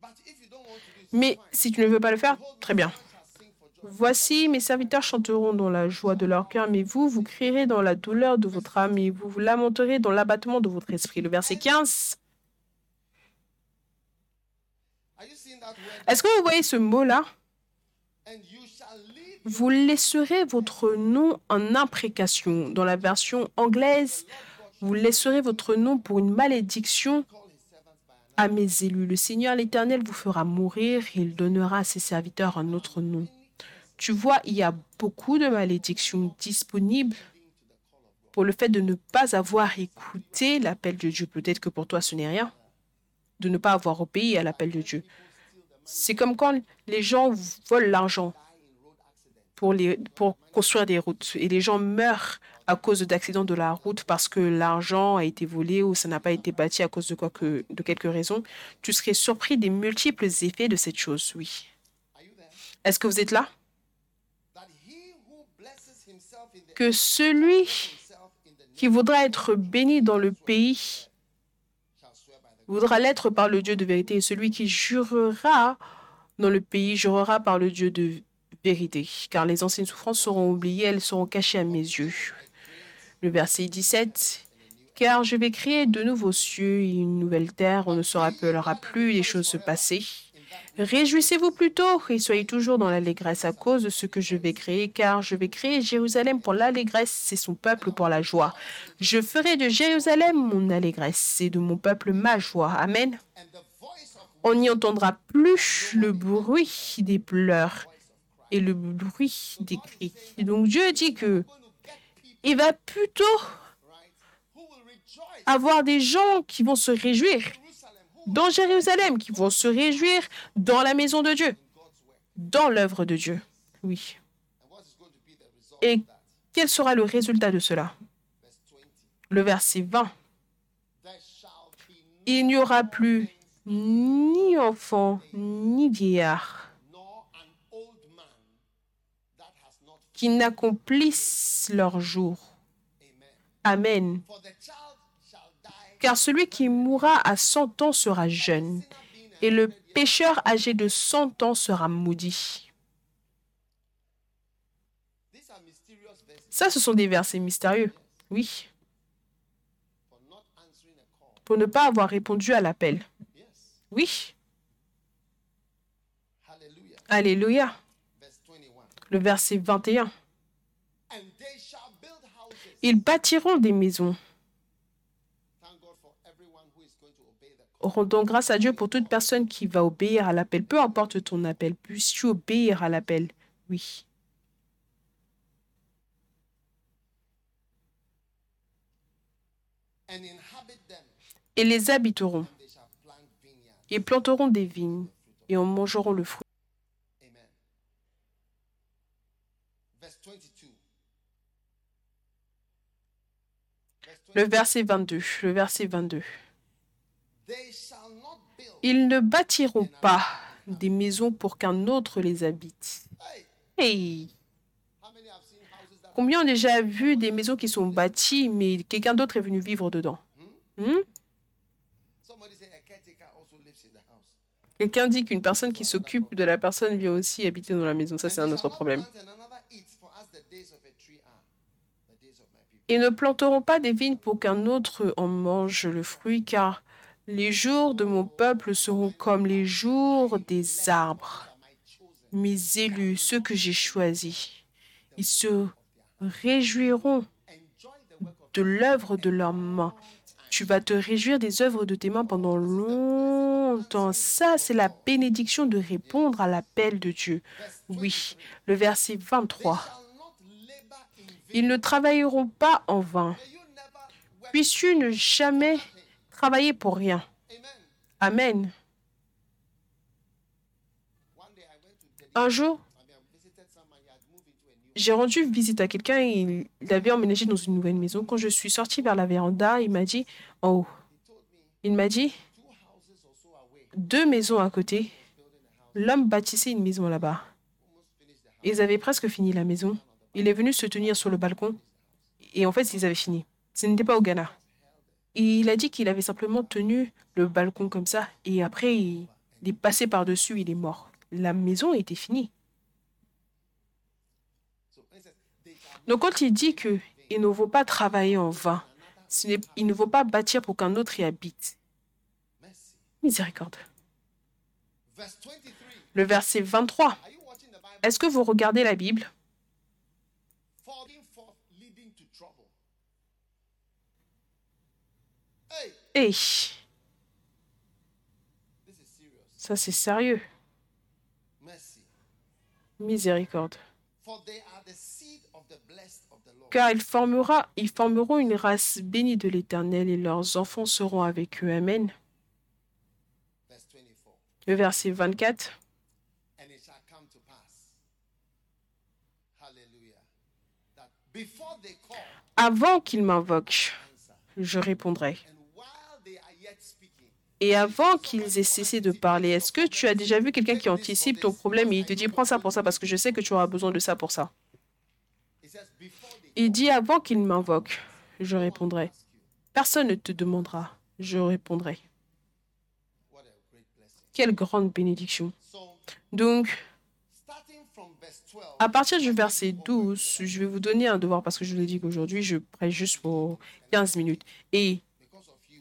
But if you don't want to do it, Mais si tu ne veux pas le faire, très bien. Voici, mes serviteurs chanteront dans la joie de leur cœur, mais vous, vous crierez dans la douleur de votre âme et vous vous lamenterez dans l'abattement de votre esprit. Le verset 15. Are you seeing that word? Est-ce que vous voyez ce mot-là? Vous laisserez votre nom en imprécation. Dans la version anglaise, vous laisserez votre nom pour une malédiction à mes élus. Le Seigneur l'Éternel vous fera mourir et il donnera à ses serviteurs un autre nom. Tu vois, il y a beaucoup de malédictions disponibles pour le fait de ne pas avoir écouté l'appel de Dieu. Peut-être que pour toi, ce n'est rien. De ne pas avoir obéi à l'appel de Dieu. C'est comme quand les gens volent l'argent pour, pour construire des routes et les gens meurent à cause d'accidents de la route parce que l'argent a été volé ou ça n'a pas été bâti à cause de quoi que de quelques raisons. Tu serais surpris des multiples effets de cette chose, oui. Est-ce que vous êtes là? Que celui qui voudra être béni dans le pays voudra l'être par le Dieu de vérité et celui qui jurera dans le pays jurera par le Dieu de vérité, car les anciennes souffrances seront oubliées, elles seront cachées à mes yeux. Le verset 17. Car je vais créer de nouveaux cieux et une nouvelle terre, on ne se rappellera plus les choses passées. Réjouissez-vous plutôt et soyez toujours dans l'allégresse à cause de ce que je vais créer, car je vais créer Jérusalem pour l'allégresse et son peuple pour la joie. Je ferai de Jérusalem mon allégresse et de mon peuple ma joie. Amen. On n'y entendra plus le bruit des pleurs et le bruit des cris. Donc Dieu dit que il va plutôt avoir des gens qui vont se réjouir dans Jérusalem, qui vont se réjouir dans la maison de Dieu, dans l'œuvre de Dieu. Oui. Et quel sera le résultat de cela? Verse 20. Le verset 20. There shall be Il n'y aura plus ni enfant ni vieillard qui n'accomplissent leur jour. Amen. Car celui qui mourra à 100 ans sera jeune, et le pécheur âgé de 100 ans sera maudit. Ça, ce sont des versets mystérieux. Oui, pour ne pas avoir répondu à l'appel. Oui. Alléluia. Verse 21. Le verset 21. And they shall build houses. Ils bâtiront des maisons. Rendons grâce à Dieu pour toute personne qui va obéir à l'appel. Peu importe ton appel, puisses-tu obéir à l'appel? Oui. Et les habiteront. Ils planteront des vignes et en mangeront le fruit. Amen. Verse 22. Verse 22. Le verset 22. Le verset 22. They shall not build. Ils ne bâtiront pas des maisons pour qu'un autre les habite. Hey, combien ont déjà vu des maisons qui sont bâties, mais quelqu'un d'autre est venu vivre dedans? Hmm? house? Quelqu'un dit qu'une personne qui s'occupe de la personne vient aussi habiter dans la maison. Ça, c'est un autre problème. plant and another eat, for as the days of a tree are, the days of my people. Ils ne planteront pas des vignes pour qu'un autre en mange le fruit, car les jours de mon peuple seront comme les jours des arbres. Mes élus, ceux que j'ai choisis, ils se réjouiront de l'œuvre de leurs mains. Tu vas te réjouir des œuvres de tes mains pendant longtemps. Ça, c'est la bénédiction de répondre à l'appel de Dieu. Oui, le verset 23. shall not labor in vain. Ils ne travailleront pas en vain. Puisses-tu ne jamais travailler pour rien. Amen. Un jour, j'ai rendu visite à quelqu'un et il- avait emménagé dans une nouvelle maison. Quand je suis sortie vers la véranda, il m'a dit, en haut, il m'a dit, deux maisons à côté, l'homme bâtissait une maison là-bas. Ils avaient presque fini la maison. Il est venu se tenir sur le balcon. Et en fait, ils avaient fini. Ce n'était pas au Ghana. Il a dit qu'il avait simplement tenu le balcon comme ça. Et après, il, est passé par-dessus, il est mort. La maison était finie. Donc quand il dit que il ne vaut pas travailler en vain, il ne vaut pas bâtir pour qu'un autre y habite. Miséricorde. Verse 23. Le verset 23. Are you watching the Bible? Est-ce que vous regardez la Bible? Hey, ça c'est sérieux. Miséricorde. Car ils, formera, ils formeront une race bénie de l'Éternel et leurs enfants seront avec eux. Amen. Verse 24. Le verset 24. And it shall come to pass. Hallelujah. That before they call, Avant qu'ils m'invoquent, je répondrai. Et avant qu'ils aient cessé de parler, est-ce que tu as déjà vu quelqu'un qui anticipe ton problème et il te dit prends ça pour ça parce que je sais que tu auras besoin de ça pour ça? Il dit avant qu'ils m'invoquent, je répondrai. Personne ne te demandera, je répondrai. Quelle grande bénédiction. Donc, starting from verse 12, à partir du verset 12, je vais vous donner un devoir parce que je vous ai dit qu'aujourd'hui, je prêche juste pour 15 minutes. Et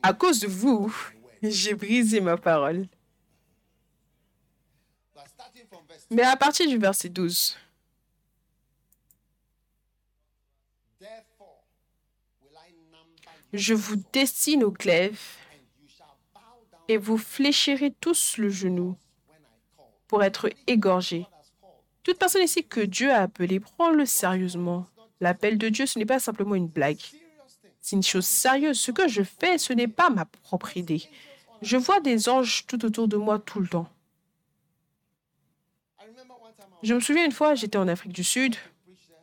à cause de vous, j'ai brisé ma parole. Mais à partir du verset 12, Therefore will I number you, je vous destine au glaive et vous fléchirez tous le genou pour être égorgés. Toute personne ici que Dieu a appelée, prends-le sérieusement. L'appel de Dieu, ce n'est pas simplement une blague. C'est une chose sérieuse. Ce que je fais, ce n'est pas ma propre idée. Je vois des anges tout autour de moi tout le temps. Je me souviens une fois, j'étais en Afrique du Sud.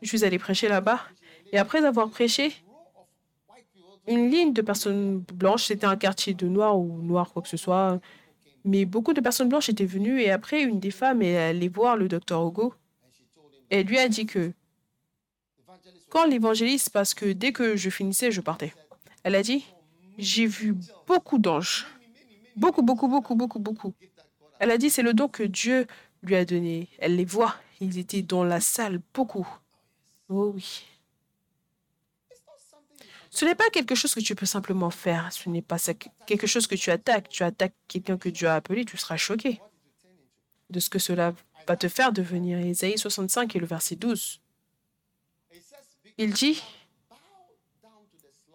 Je suis allée prêcher là-bas. Et après avoir prêché, une ligne de personnes blanches, c'était un quartier de noirs ou noirs, quoi que ce soit. Mais beaucoup de personnes blanches étaient venues et après, une des femmes est allée voir le docteur. Et elle lui a dit que quand l'évangéliste, parce que dès que je finissais, je partais. Elle a dit, j'ai vu beaucoup d'anges. Beaucoup, beaucoup, beaucoup, beaucoup, beaucoup. Elle a dit, c'est le don que Dieu lui a donné. Elle les voit. Ils étaient dans la salle, beaucoup. Oh oui. Ce n'est pas quelque chose que tu peux simplement faire. Ce n'est pas quelque chose que tu attaques. Tu attaques quelqu'un que Dieu a appelé, tu seras choqué de ce que cela va te faire devenir. Ésaïe 65 et le verset 12. It says, "Be- Il dit.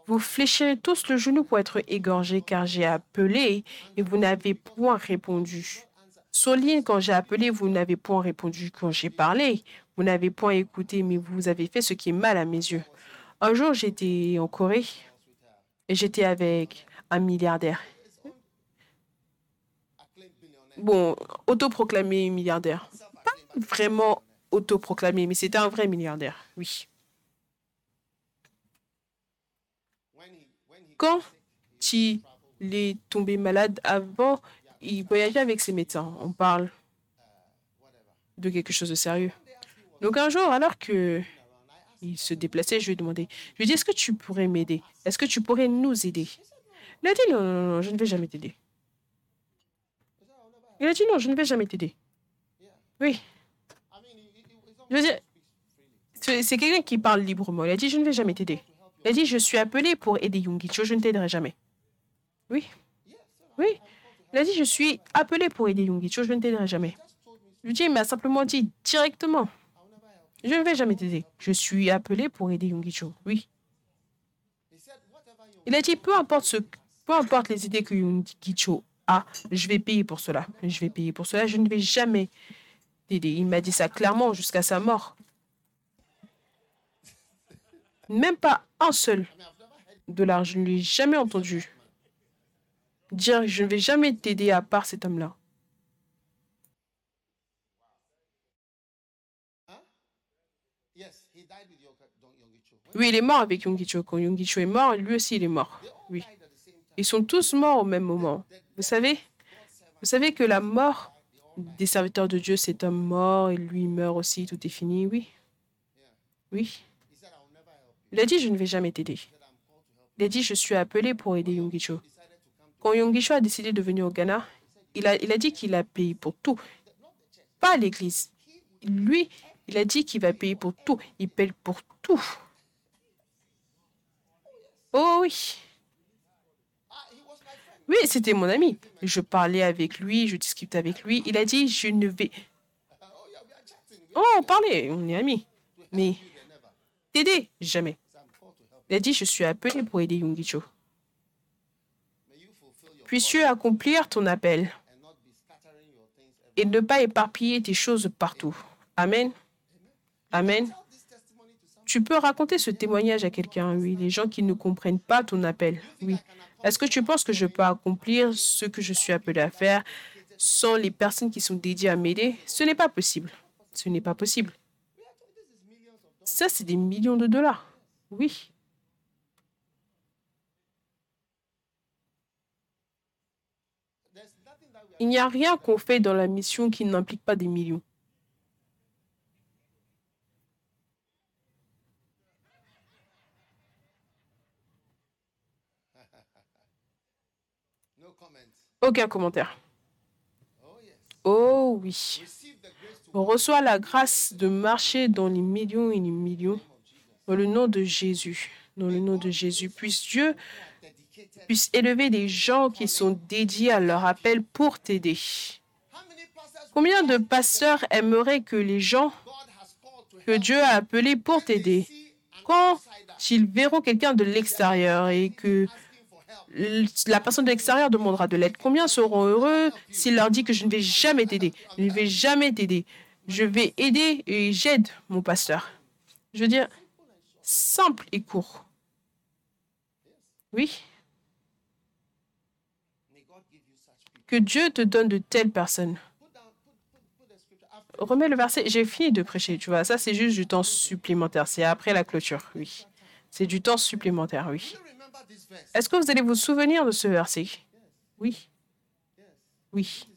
Vous fléchirez tous le genou pour être égorgés, car j'ai appelé et vous n'avez point répondu. Souligne, quand j'ai appelé, vous n'avez point répondu. Quand j'ai parlé, vous n'avez point écouté, mais vous avez fait ce qui est mal à mes yeux. Un jour, j'étais en Corée et j'étais avec un milliardaire. Bon, autoproclamé milliardaire. Self-acclaimed. Vraiment autoproclamé, mais c'était un vrai milliardaire, oui. Quand il est tombé malade avant, il voyageait avec ses médecins. On parle de quelque chose de sérieux. Donc un jour, alors que il se déplaçait, je lui ai demandé, je lui ai dit, est-ce que tu pourrais m'aider? Est-ce que tu pourrais nous aider? Il a dit, non, non, non, je ne vais jamais t'aider. Il a dit, non, je ne vais jamais t'aider. Oui, je veux dire, c'est quelqu'un qui parle librement. Il a dit, je ne vais jamais t'aider. Il a dit, je suis appelé pour aider Yungicho, je ne t'aiderai jamais. Oui, oui. Il a dit, je suis appelé pour aider Yungicho, je ne t'aiderai jamais. Je m'a simplement dit directement, je ne vais jamais t'aider. Je suis appelé pour aider Yungicho. Oui. Il a dit, peu importe, ce, peu importe les idées que Yungicho a, je vais payer pour cela. Je vais payer pour cela, je ne vais jamais t'aider. Il m'a dit ça clairement jusqu'à sa mort. Même pas un seul dollar. Je ne l'ai jamais entendu dire je ne vais jamais t'aider à part cet homme-là. Yongicho. Oui, il est mort avec Yungicho. Quand Yungicho est mort, lui aussi, il est mort. Oui. Ils sont tous morts au même moment. Vous savez, vous savez que la mort des serviteurs de Dieu, cet homme mort, et lui meurt aussi, tout est fini. Oui. Oui. Il a dit, je ne vais jamais t'aider. Il a dit, je suis appelé pour aider Yungicho. Quand Yungicho a décidé de venir au Ghana, il a, dit qu'il a payé pour tout. Pas l'église. Lui, il a dit qu'il va payer pour tout. Il paye pour tout. Oh oui. Oui, c'était mon ami. Je parlais avec lui, je discutais avec lui. Il a dit, je ne vais... Oh. Oh, on est amis. Mais. T'aider, jamais. Il a dit, je suis appelé pour aider Yungicho. Puisses-tu accomplir ton appel et ne pas éparpiller tes choses partout. Amen. Amen. Tu peux raconter ce témoignage à quelqu'un, oui, les gens qui ne comprennent pas ton appel, oui. Est-ce que tu penses que je peux accomplir ce que je suis appelé à faire sans les personnes qui sont dédiées à m'aider? Ce n'est pas possible. Ce n'est pas possible. Ça, c'est des millions de dollars. Oui. Il n'y a rien qu'on fait dans la mission qui n'implique pas des millions. Aucun commentaire. Oh oui. Receive the grace to On reçoit la grâce de marcher dans les millions et les millions dans le nom de Jésus. Dans le nom de Jésus. Puisse Dieu puisse élever des gens qui sont dédiés à leur appel pour t'aider. Combien de pasteurs aimeraient que les gens que Dieu a appelés pour t'aider, quand ils verront quelqu'un de l'extérieur et que? La personne de l'extérieur demandera de l'aide. Combien seront heureux s'il leur dit que je ne vais jamais t'aider, je ne vais jamais t'aider, je vais aider et j'aide mon pasteur. Je veux dire, simple et court. Oui, que Dieu te donne de telles personnes. Remets le verset, j'ai fini de prêcher, tu vois, ça c'est juste du temps supplémentaire, c'est après la clôture, oui. C'est du temps supplémentaire, oui. Est-ce que vous allez vous souvenir de ce verset? Oui, oui.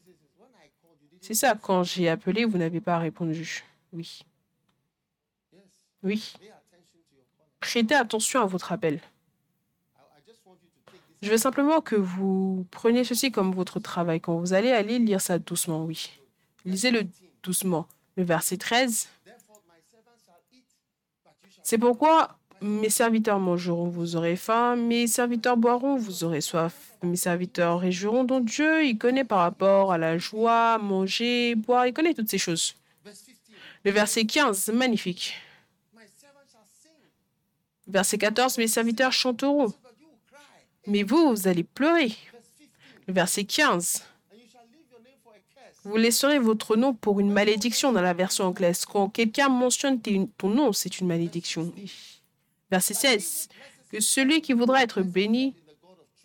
C'est ça, quand j'ai appelé, vous n'avez pas répondu. Oui, oui. Prêtez attention à votre appel. Je veux simplement que vous preniez ceci comme votre travail. Quand vous allez aller lire ça doucement, oui. Lisez-le doucement. Le verset 13. Therefore, my servants shall eat, but you shall C'est pourquoi mes serviteurs mangeront, vous aurez faim. Mes serviteurs boiront, vous aurez soif. Mes serviteurs réjouiront. Donc Dieu, il connaît par rapport à la joie, manger, boire, il connaît toutes ces choses. Verse 15. Le verset 15, magnifique. Verset 14, mes serviteurs chanteront. Mais vous, vous allez pleurer. Verse 15. Le verset 15. And you shall leave your name for a curse. Vous laisserez votre nom pour une malédiction dans la version anglaise. Quand quelqu'un mentionne ton nom, c'est une malédiction. Verset 16. Que celui qui voudra être béni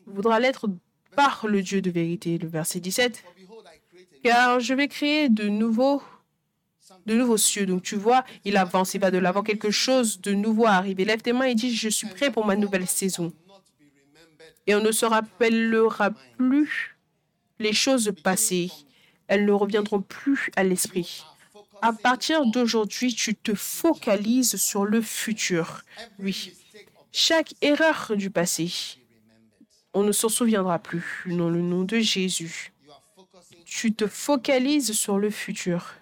voudra l'être par le Dieu de vérité. Le verset 17. For behold, I create a Car je vais créer de nouveaux, de nouveaux cieux. Donc tu vois, il avance, il va de l'avant. Quelque chose de nouveau arrive. Lève tes mains et dit, je suis prêt pour ma nouvelle saison. Et on ne se rappellera plus les choses passées. Elles ne reviendront plus à l'esprit. À partir d'aujourd'hui, tu te focalises sur le futur. Oui. Chaque erreur du passé, on ne s'en souviendra plus. Dans le nom de Jésus, tu te focalises sur le futur.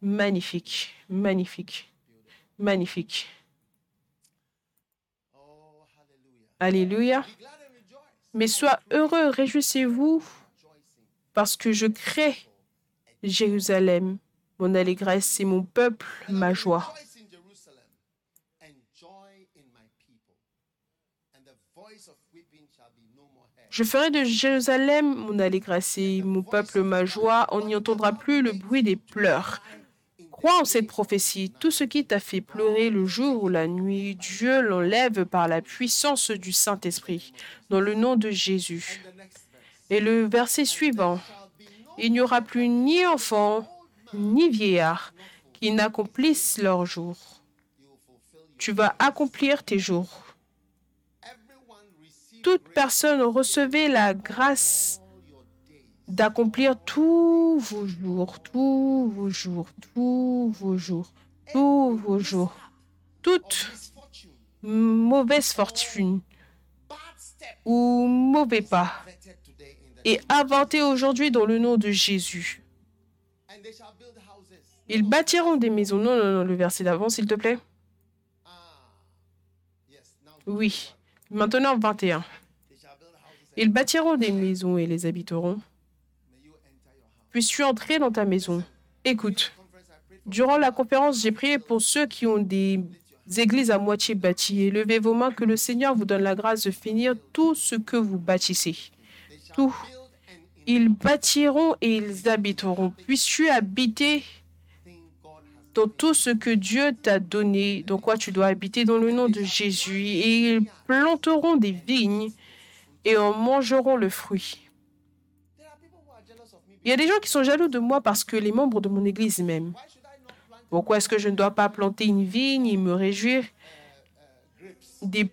Magnifique, magnifique, magnifique. Alléluia. Mais sois heureux, réjouissez-vous, parce que je crée Jérusalem, mon allégresse et mon peuple, ma joie. Je ferai de Jérusalem mon allégresse et mon peuple ma joie. On n'y entendra plus le bruit des pleurs. Crois en cette prophétie. Tout ce qui t'a fait pleurer le jour ou la nuit, Dieu l'enlève par la puissance du Saint-Esprit, dans le nom de Jésus. Et le verset suivant. Il n'y aura plus ni enfant, ni vieillard qui n'accomplissent leurs jours. Tu vas accomplir tes jours. Toute personne recevez la grâce d'accomplir tous vos jours, tous vos jours, tous vos jours, tous vos jours. Toute mauvaise fortune ou mauvais pas est inventé aujourd'hui dans le nom de Jésus. Ils bâtiront des maisons. Non, non, non, le verset d'avant, s'il te plaît. Oui. Maintenant, 21. they shall build houses. Ils bâtiront des maisons et les habiteront. Puisses-tu entrer dans ta maison Écoute, durant la conférence, j'ai prié pour ceux qui ont des églises à moitié bâties. Levez vos mains, que le Seigneur vous donne la grâce de finir tout ce que vous bâtissez. Tout. Ils bâtiront et ils habiteront. Puisses-tu habiter dans tout ce que Dieu t'a donné, dans quoi tu dois habiter dans le nom de Jésus. Et ils planteront des vignes et en mangeront le fruit. Il y a des gens qui sont jaloux de moi parce que les membres de mon église m'aiment. Pourquoi est-ce que je ne dois pas planter une vigne et me réjouir des,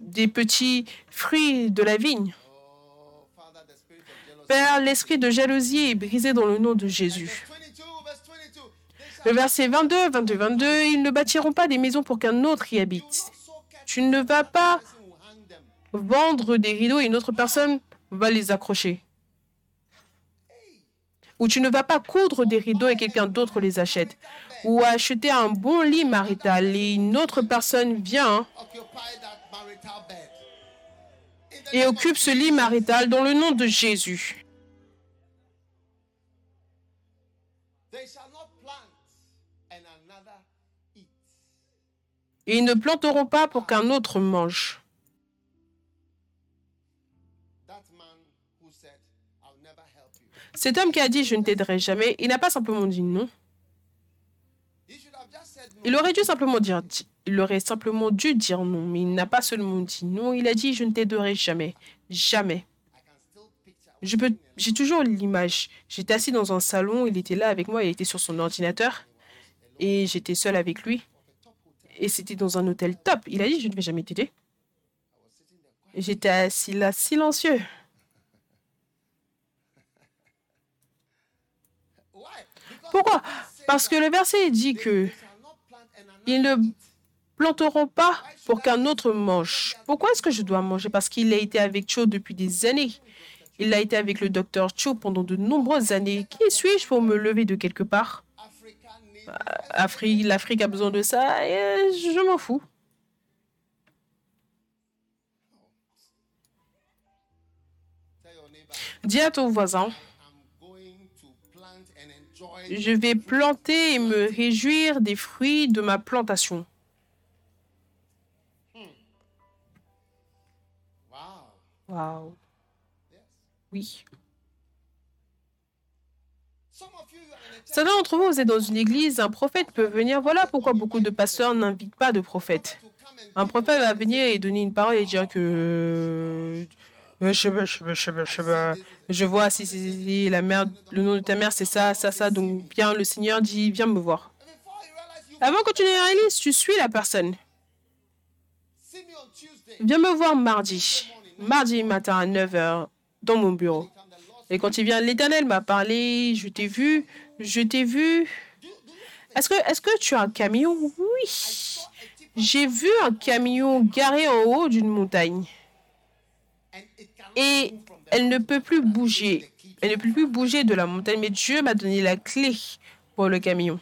des petits fruits de la vigne Oh, Father, the spirit of jealousy. Père, l'esprit de jalousie est brisé dans le nom de Jésus. Verse 22, verse 22. They shall Le verset 22, 22, 22, ils ne bâtiront pas des maisons pour qu'un autre y habite. Tu ne vas pas vendre des rideaux et une autre personne va les accrocher. Ou tu ne vas pas coudre des rideaux et quelqu'un d'autre les achète. Ou acheter un bon lit marital et une autre personne vient et occupe ce lit marital dans le nom de Jésus. Et ils ne planteront pas pour qu'un autre mange. Cet homme qui a dit je ne t'aiderai jamais, il n'a pas simplement dit non. Il aurait dû simplement dire il aurait simplement dû dire non, mais il n'a pas seulement dit non, il a dit je ne t'aiderai jamais, jamais. Je peux, j'ai toujours l'image. J'étais assis dans un salon, il était là avec moi, il était sur son ordinateur et j'étais seule avec lui. Et c'était dans un hôtel top. Il a dit je ne vais jamais t'aider. J'étais assis là silencieux. Pourquoi? Parce que le verset dit que ils ne planteront pas pour qu'un autre mange. Pourquoi est-ce que je dois manger? Parce qu'il a été avec Cho depuis des années. Il a été avec le docteur Cho pendant de nombreuses années. Qui suis-je pour me lever de quelque part? Afrique, L'Afrique a besoin de ça et euh, je m'en fous. Dis à ton voisin, je vais planter et me réjouir des fruits de ma plantation. Wow. Waouh. Yes. Oui. Certains d'entre vous, vous êtes dans une église, un prophète peut venir. Voilà pourquoi beaucoup de pasteurs n'invitent pas de prophète. to come and Un prophète va venir et donner une parole et dire que pas, je vois si, si, si, la mère, le nom de ta mère c'est ça, ça, ça. Donc viens, le Seigneur dit viens me voir. Avant que tu ne réalises, tu suis la personne. Viens me voir mardi, mardi matin à 9h dans mon bureau. Et quand il vient, l'Éternel m'a parlé, je t'ai vu, je t'ai vu. Est-ce que, que tu as un camion? Oui. J'ai vu un camion garé en haut d'une montagne et elle ne peut plus bouger. Elle ne peut plus bouger de la montagne, mais Dieu m'a donné la clé pour le camion.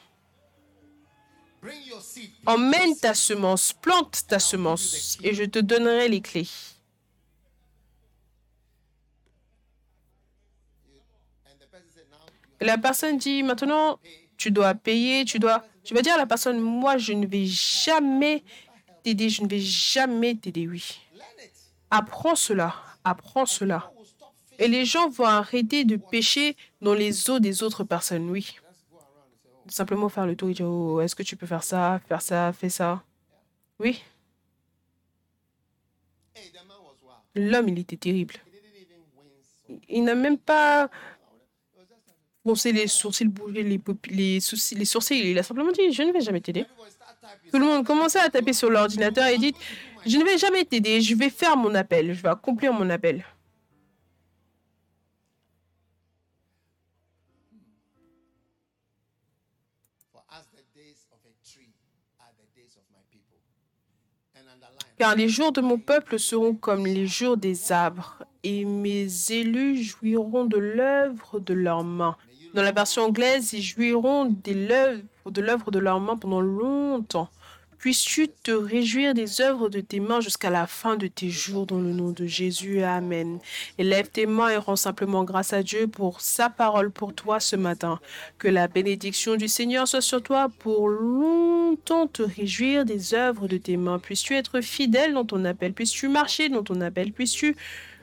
Emmène ta semence, plante ta semence et je te donnerai les clés. La personne dit maintenant, tu dois payer, tu dois. Tu vas dire à la personne, moi, je ne vais jamais t'aider, je ne vais jamais t'aider, oui. Apprends cela, apprends cela. Et les gens vont arrêter de pécher dans les eaux des autres personnes, oui. Simplement faire le tour et dire, oh, est-ce que tu peux faire ça, faire ça, fais ça? Oui, l'homme, il était terrible. Il n'a même pas boncé les sourcils, bougé les, les, sourcils, les sourcils. Il a simplement dit, je ne vais jamais t'aider. Tout le monde commençait à taper sur l'ordinateur et dit, je ne vais jamais t'aider, je vais faire mon appel, je vais accomplir mon appel. Car les jours de mon peuple seront comme les jours des arbres, et mes élus jouiront de l'œuvre de leurs mains. Dans la version anglaise, ils jouiront de l'œuvre de leurs mains pendant longtemps. Puisses-tu te réjouir des œuvres de tes mains jusqu'à la fin de tes jours dans le nom de Jésus. Amen. Élève tes mains et rends simplement grâce à Dieu pour sa parole pour toi ce matin. Que la bénédiction du Seigneur soit sur toi pour longtemps te réjouir des œuvres de tes mains. Puisses-tu être fidèle dans ton appel? Puisses-tu marcher dans ton appel? Puisses-tu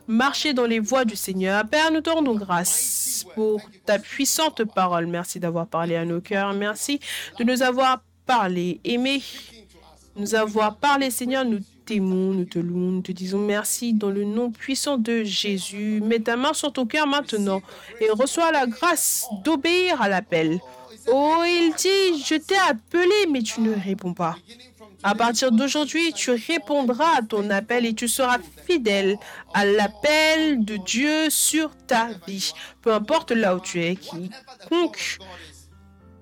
marcher dans les voies du Seigneur? Père, nous te rendons grâce pour ta puissante parole. Merci d'avoir parlé à nos cœurs. Merci de nous avoir parlé, aimé, nous avoir parlé, Seigneur. Nous t'aimons, nous te louons, nous te disons merci dans le nom puissant de Jésus. Mets ta main sur ton cœur maintenant et reçois la grâce d'obéir à l'appel. Oh, il dit, je t'ai appelé, mais tu ne réponds pas. À partir d'aujourd'hui, tu répondras à ton appel et tu seras fidèle à l'appel de Dieu sur ta vie. Peu importe là où tu es, quiconque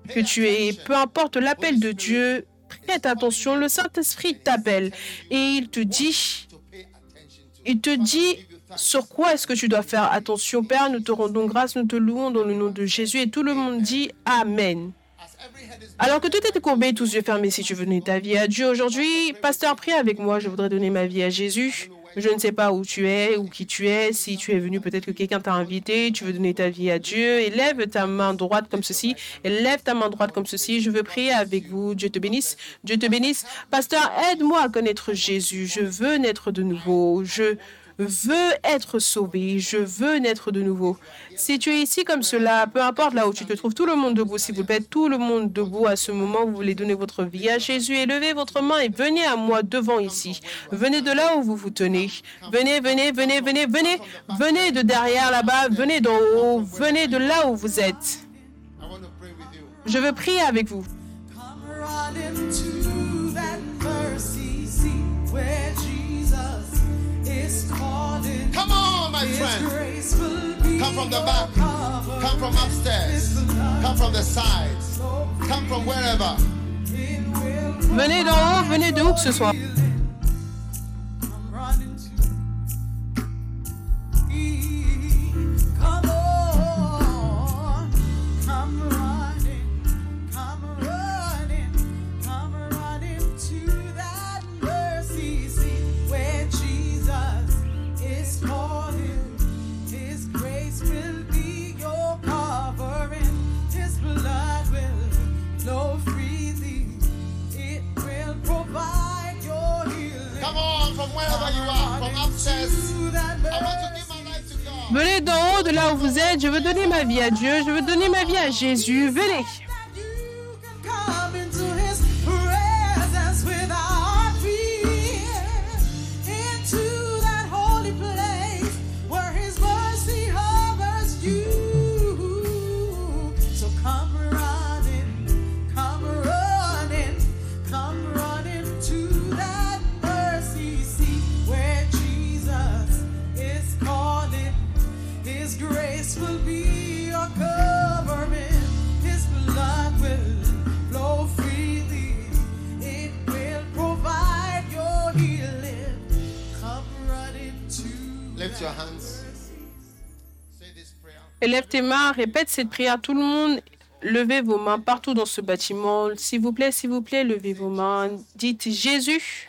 que tu es, peu importe l'appel de Dieu, prête attention, le Saint-Esprit t'appelle et il te dit, il te dit Sur quoi est-ce que tu dois faire attention, Père Nous te rendons grâce, nous te louons dans le nom de Jésus et tout le monde dit Amen. Alors que tout est courbé, tous yeux fermés, si tu veux donner ta vie à Dieu aujourd'hui, pasteur, prie avec moi, je voudrais donner ma vie à Jésus. Je ne sais pas où tu es ou qui tu es. Si tu es venu, peut-être que quelqu'un t'a invité, tu veux donner ta vie à Dieu. Et lève ta main droite comme ceci. Et lève ta main droite comme ceci. Je veux prier avec vous. Dieu te bénisse. Dieu te bénisse. Pasteur, aide-moi à connaître Jésus. Je veux naître de nouveau. Je veux être sauvé, je veux naître de nouveau. Si tu es ici comme cela, peu importe là où tu te trouves, tout le monde debout, s'il vous plaît, tout le monde debout à ce moment, vous voulez donner votre vie à Jésus, élevez votre main et venez à moi devant ici. Venez de là où vous vous tenez. Venez, venez, venez, venez, venez, venez de derrière là-bas, venez d'en haut, venez de là où vous êtes. Je veux prier avec vous. Come on, my His friend. grace will be Come from the back. cover. Come from upstairs. Come from the sides. Come from wherever. Venez d'en haut, venez de où que ce soit. come running to. Come on, Venez d'en haut, de là où vous êtes. Je veux donner ma vie à Dieu. Je veux donner ma vie à Jésus. Venez. Tes mains, répète cette prière. Tout le monde, levez vos mains partout dans ce bâtiment. S'il vous plaît, s'il vous plaît, levez vos mains. Dites Jésus.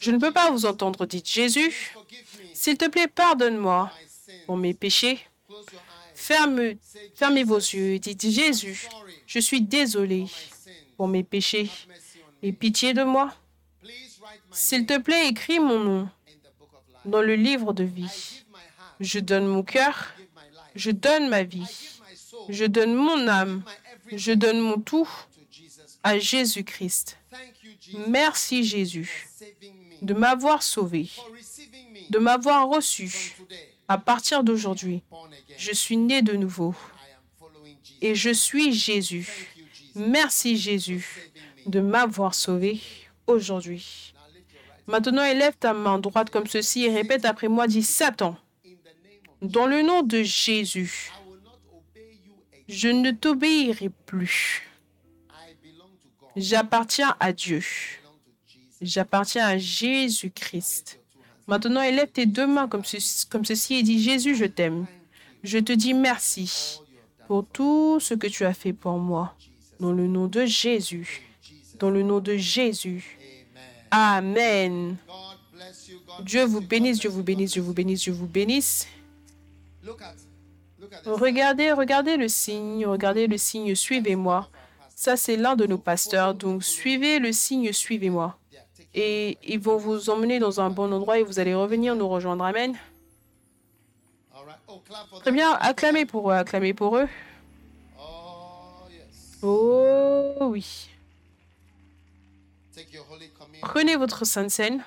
Je ne peux pas vous entendre. Dites Jésus. S'il te plaît, pardonne-moi pour mes péchés. Fermez vos yeux. Dites Jésus. Je suis désolé pour mes péchés. Et pitié de moi. S'il te plaît, écris mon nom in the book of life. Dans le livre de vie. Je donne mon cœur. Je donne ma vie. Je donne mon âme. Je donne mon tout à Jésus-Christ. Merci Jésus de m'avoir sauvé, de m'avoir reçu. À partir d'aujourd'hui, je suis né de nouveau et je suis Jésus. Merci Jésus de m'avoir sauvé aujourd'hui. Now lift your right Maintenant, élève ta main droite comme ceci et répète après moi, dis Satan, dans le nom de Jésus, je ne t'obéirai plus. J'appartiens à Dieu. J'appartiens à Jésus-Christ. Maintenant, élève tes deux mains comme ceci et dis Jésus, je t'aime. Je te dis merci pour tout ce que tu as fait pour moi. Dans le nom de Jésus. Dans le nom de Jésus. Amen. Dieu vous bénisse, Dieu vous bénisse, Dieu vous bénisse, Dieu vous bénisse. Regardez, regardez le signe, regardez le signe, suivez-moi. Ça, c'est l'un de nos pasteurs. Donc, suivez le signe, suivez-moi. Et ils vont vous emmener dans un bon endroit et vous allez revenir nous rejoindre. Amen. Très bien, acclamez pour eux, acclamez pour eux. Oh oui. Take your Holy Communion. Prenez votre Sainte Seine.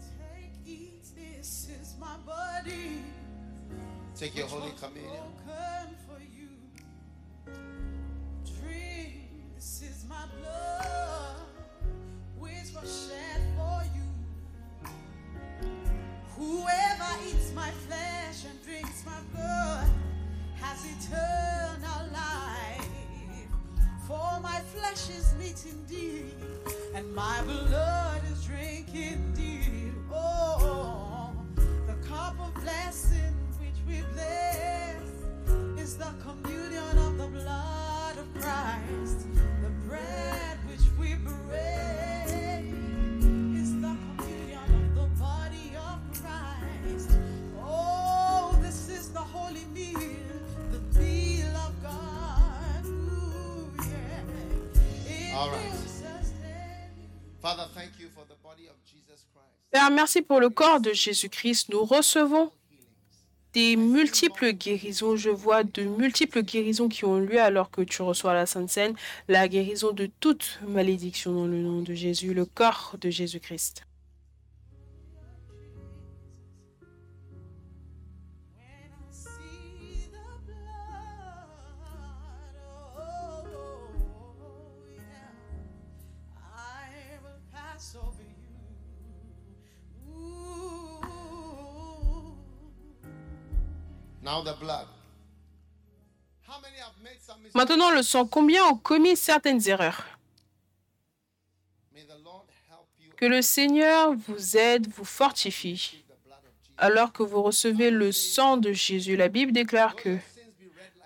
Take, eat, this is my body. Take your Holy Communion. For flesh is meat indeed, and my blood is drink indeed. Oh, the cup of blessing which we bless is the communion of the blood of Christ. The bread which we break Père, merci pour le corps de Jésus-Christ. Nous recevons des multiples guérisons. Je vois de multiples guérisons qui ont lieu alors que tu reçois la Sainte Seine. La guérison de toute malédiction dans le nom de Jésus, le corps de Jésus-Christ. Maintenant, le sang. Combien ont commis certaines erreurs? Que le Seigneur vous aide, vous fortifie. Alors que vous recevez le sang de Jésus, la Bible déclare que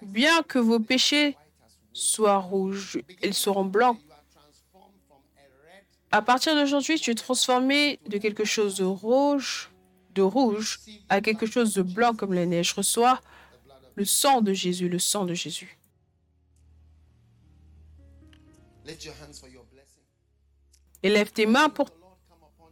bien que vos péchés soient rouges, ils seront blancs. À partir d'aujourd'hui, tu es transformé de quelque chose de rouge, de rouge à quelque chose de blanc comme la neige. Reçois le sang de Jésus, le sang de Jésus. Élève tes mains pour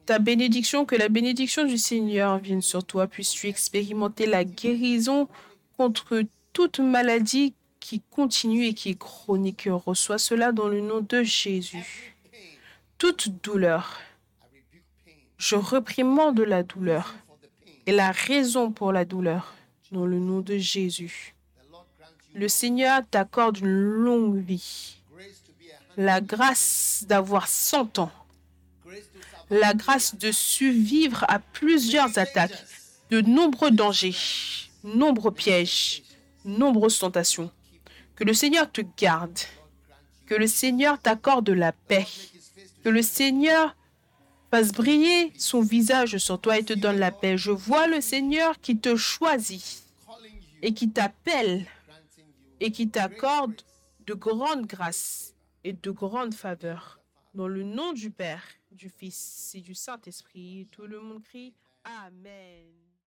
ta bénédiction, que la bénédiction du Seigneur vienne sur toi. Puisses-tu expérimenter la guérison contre toute maladie qui continue et qui est chronique. Reçois cela dans le nom de Jésus. Toute douleur, je reprimande la douleur. Et la raison pour la douleur. Dans le nom de Jésus. Le Seigneur t'accorde une longue vie, la grâce d'avoir 100 ans, la grâce de survivre à plusieurs attaques, de nombreux dangers, nombreux pièges, nombreuses tentations. Que le Seigneur te garde, que le Seigneur t'accorde la paix, que le Seigneur fasse briller son visage sur toi et te donne la paix. Je vois le Seigneur qui te choisit et qui t'appelle et qui t'accorde de grandes grâces et de grandes faveurs. Dans le nom du Père, du Fils et du Saint-Esprit, tout le monde crie Amen.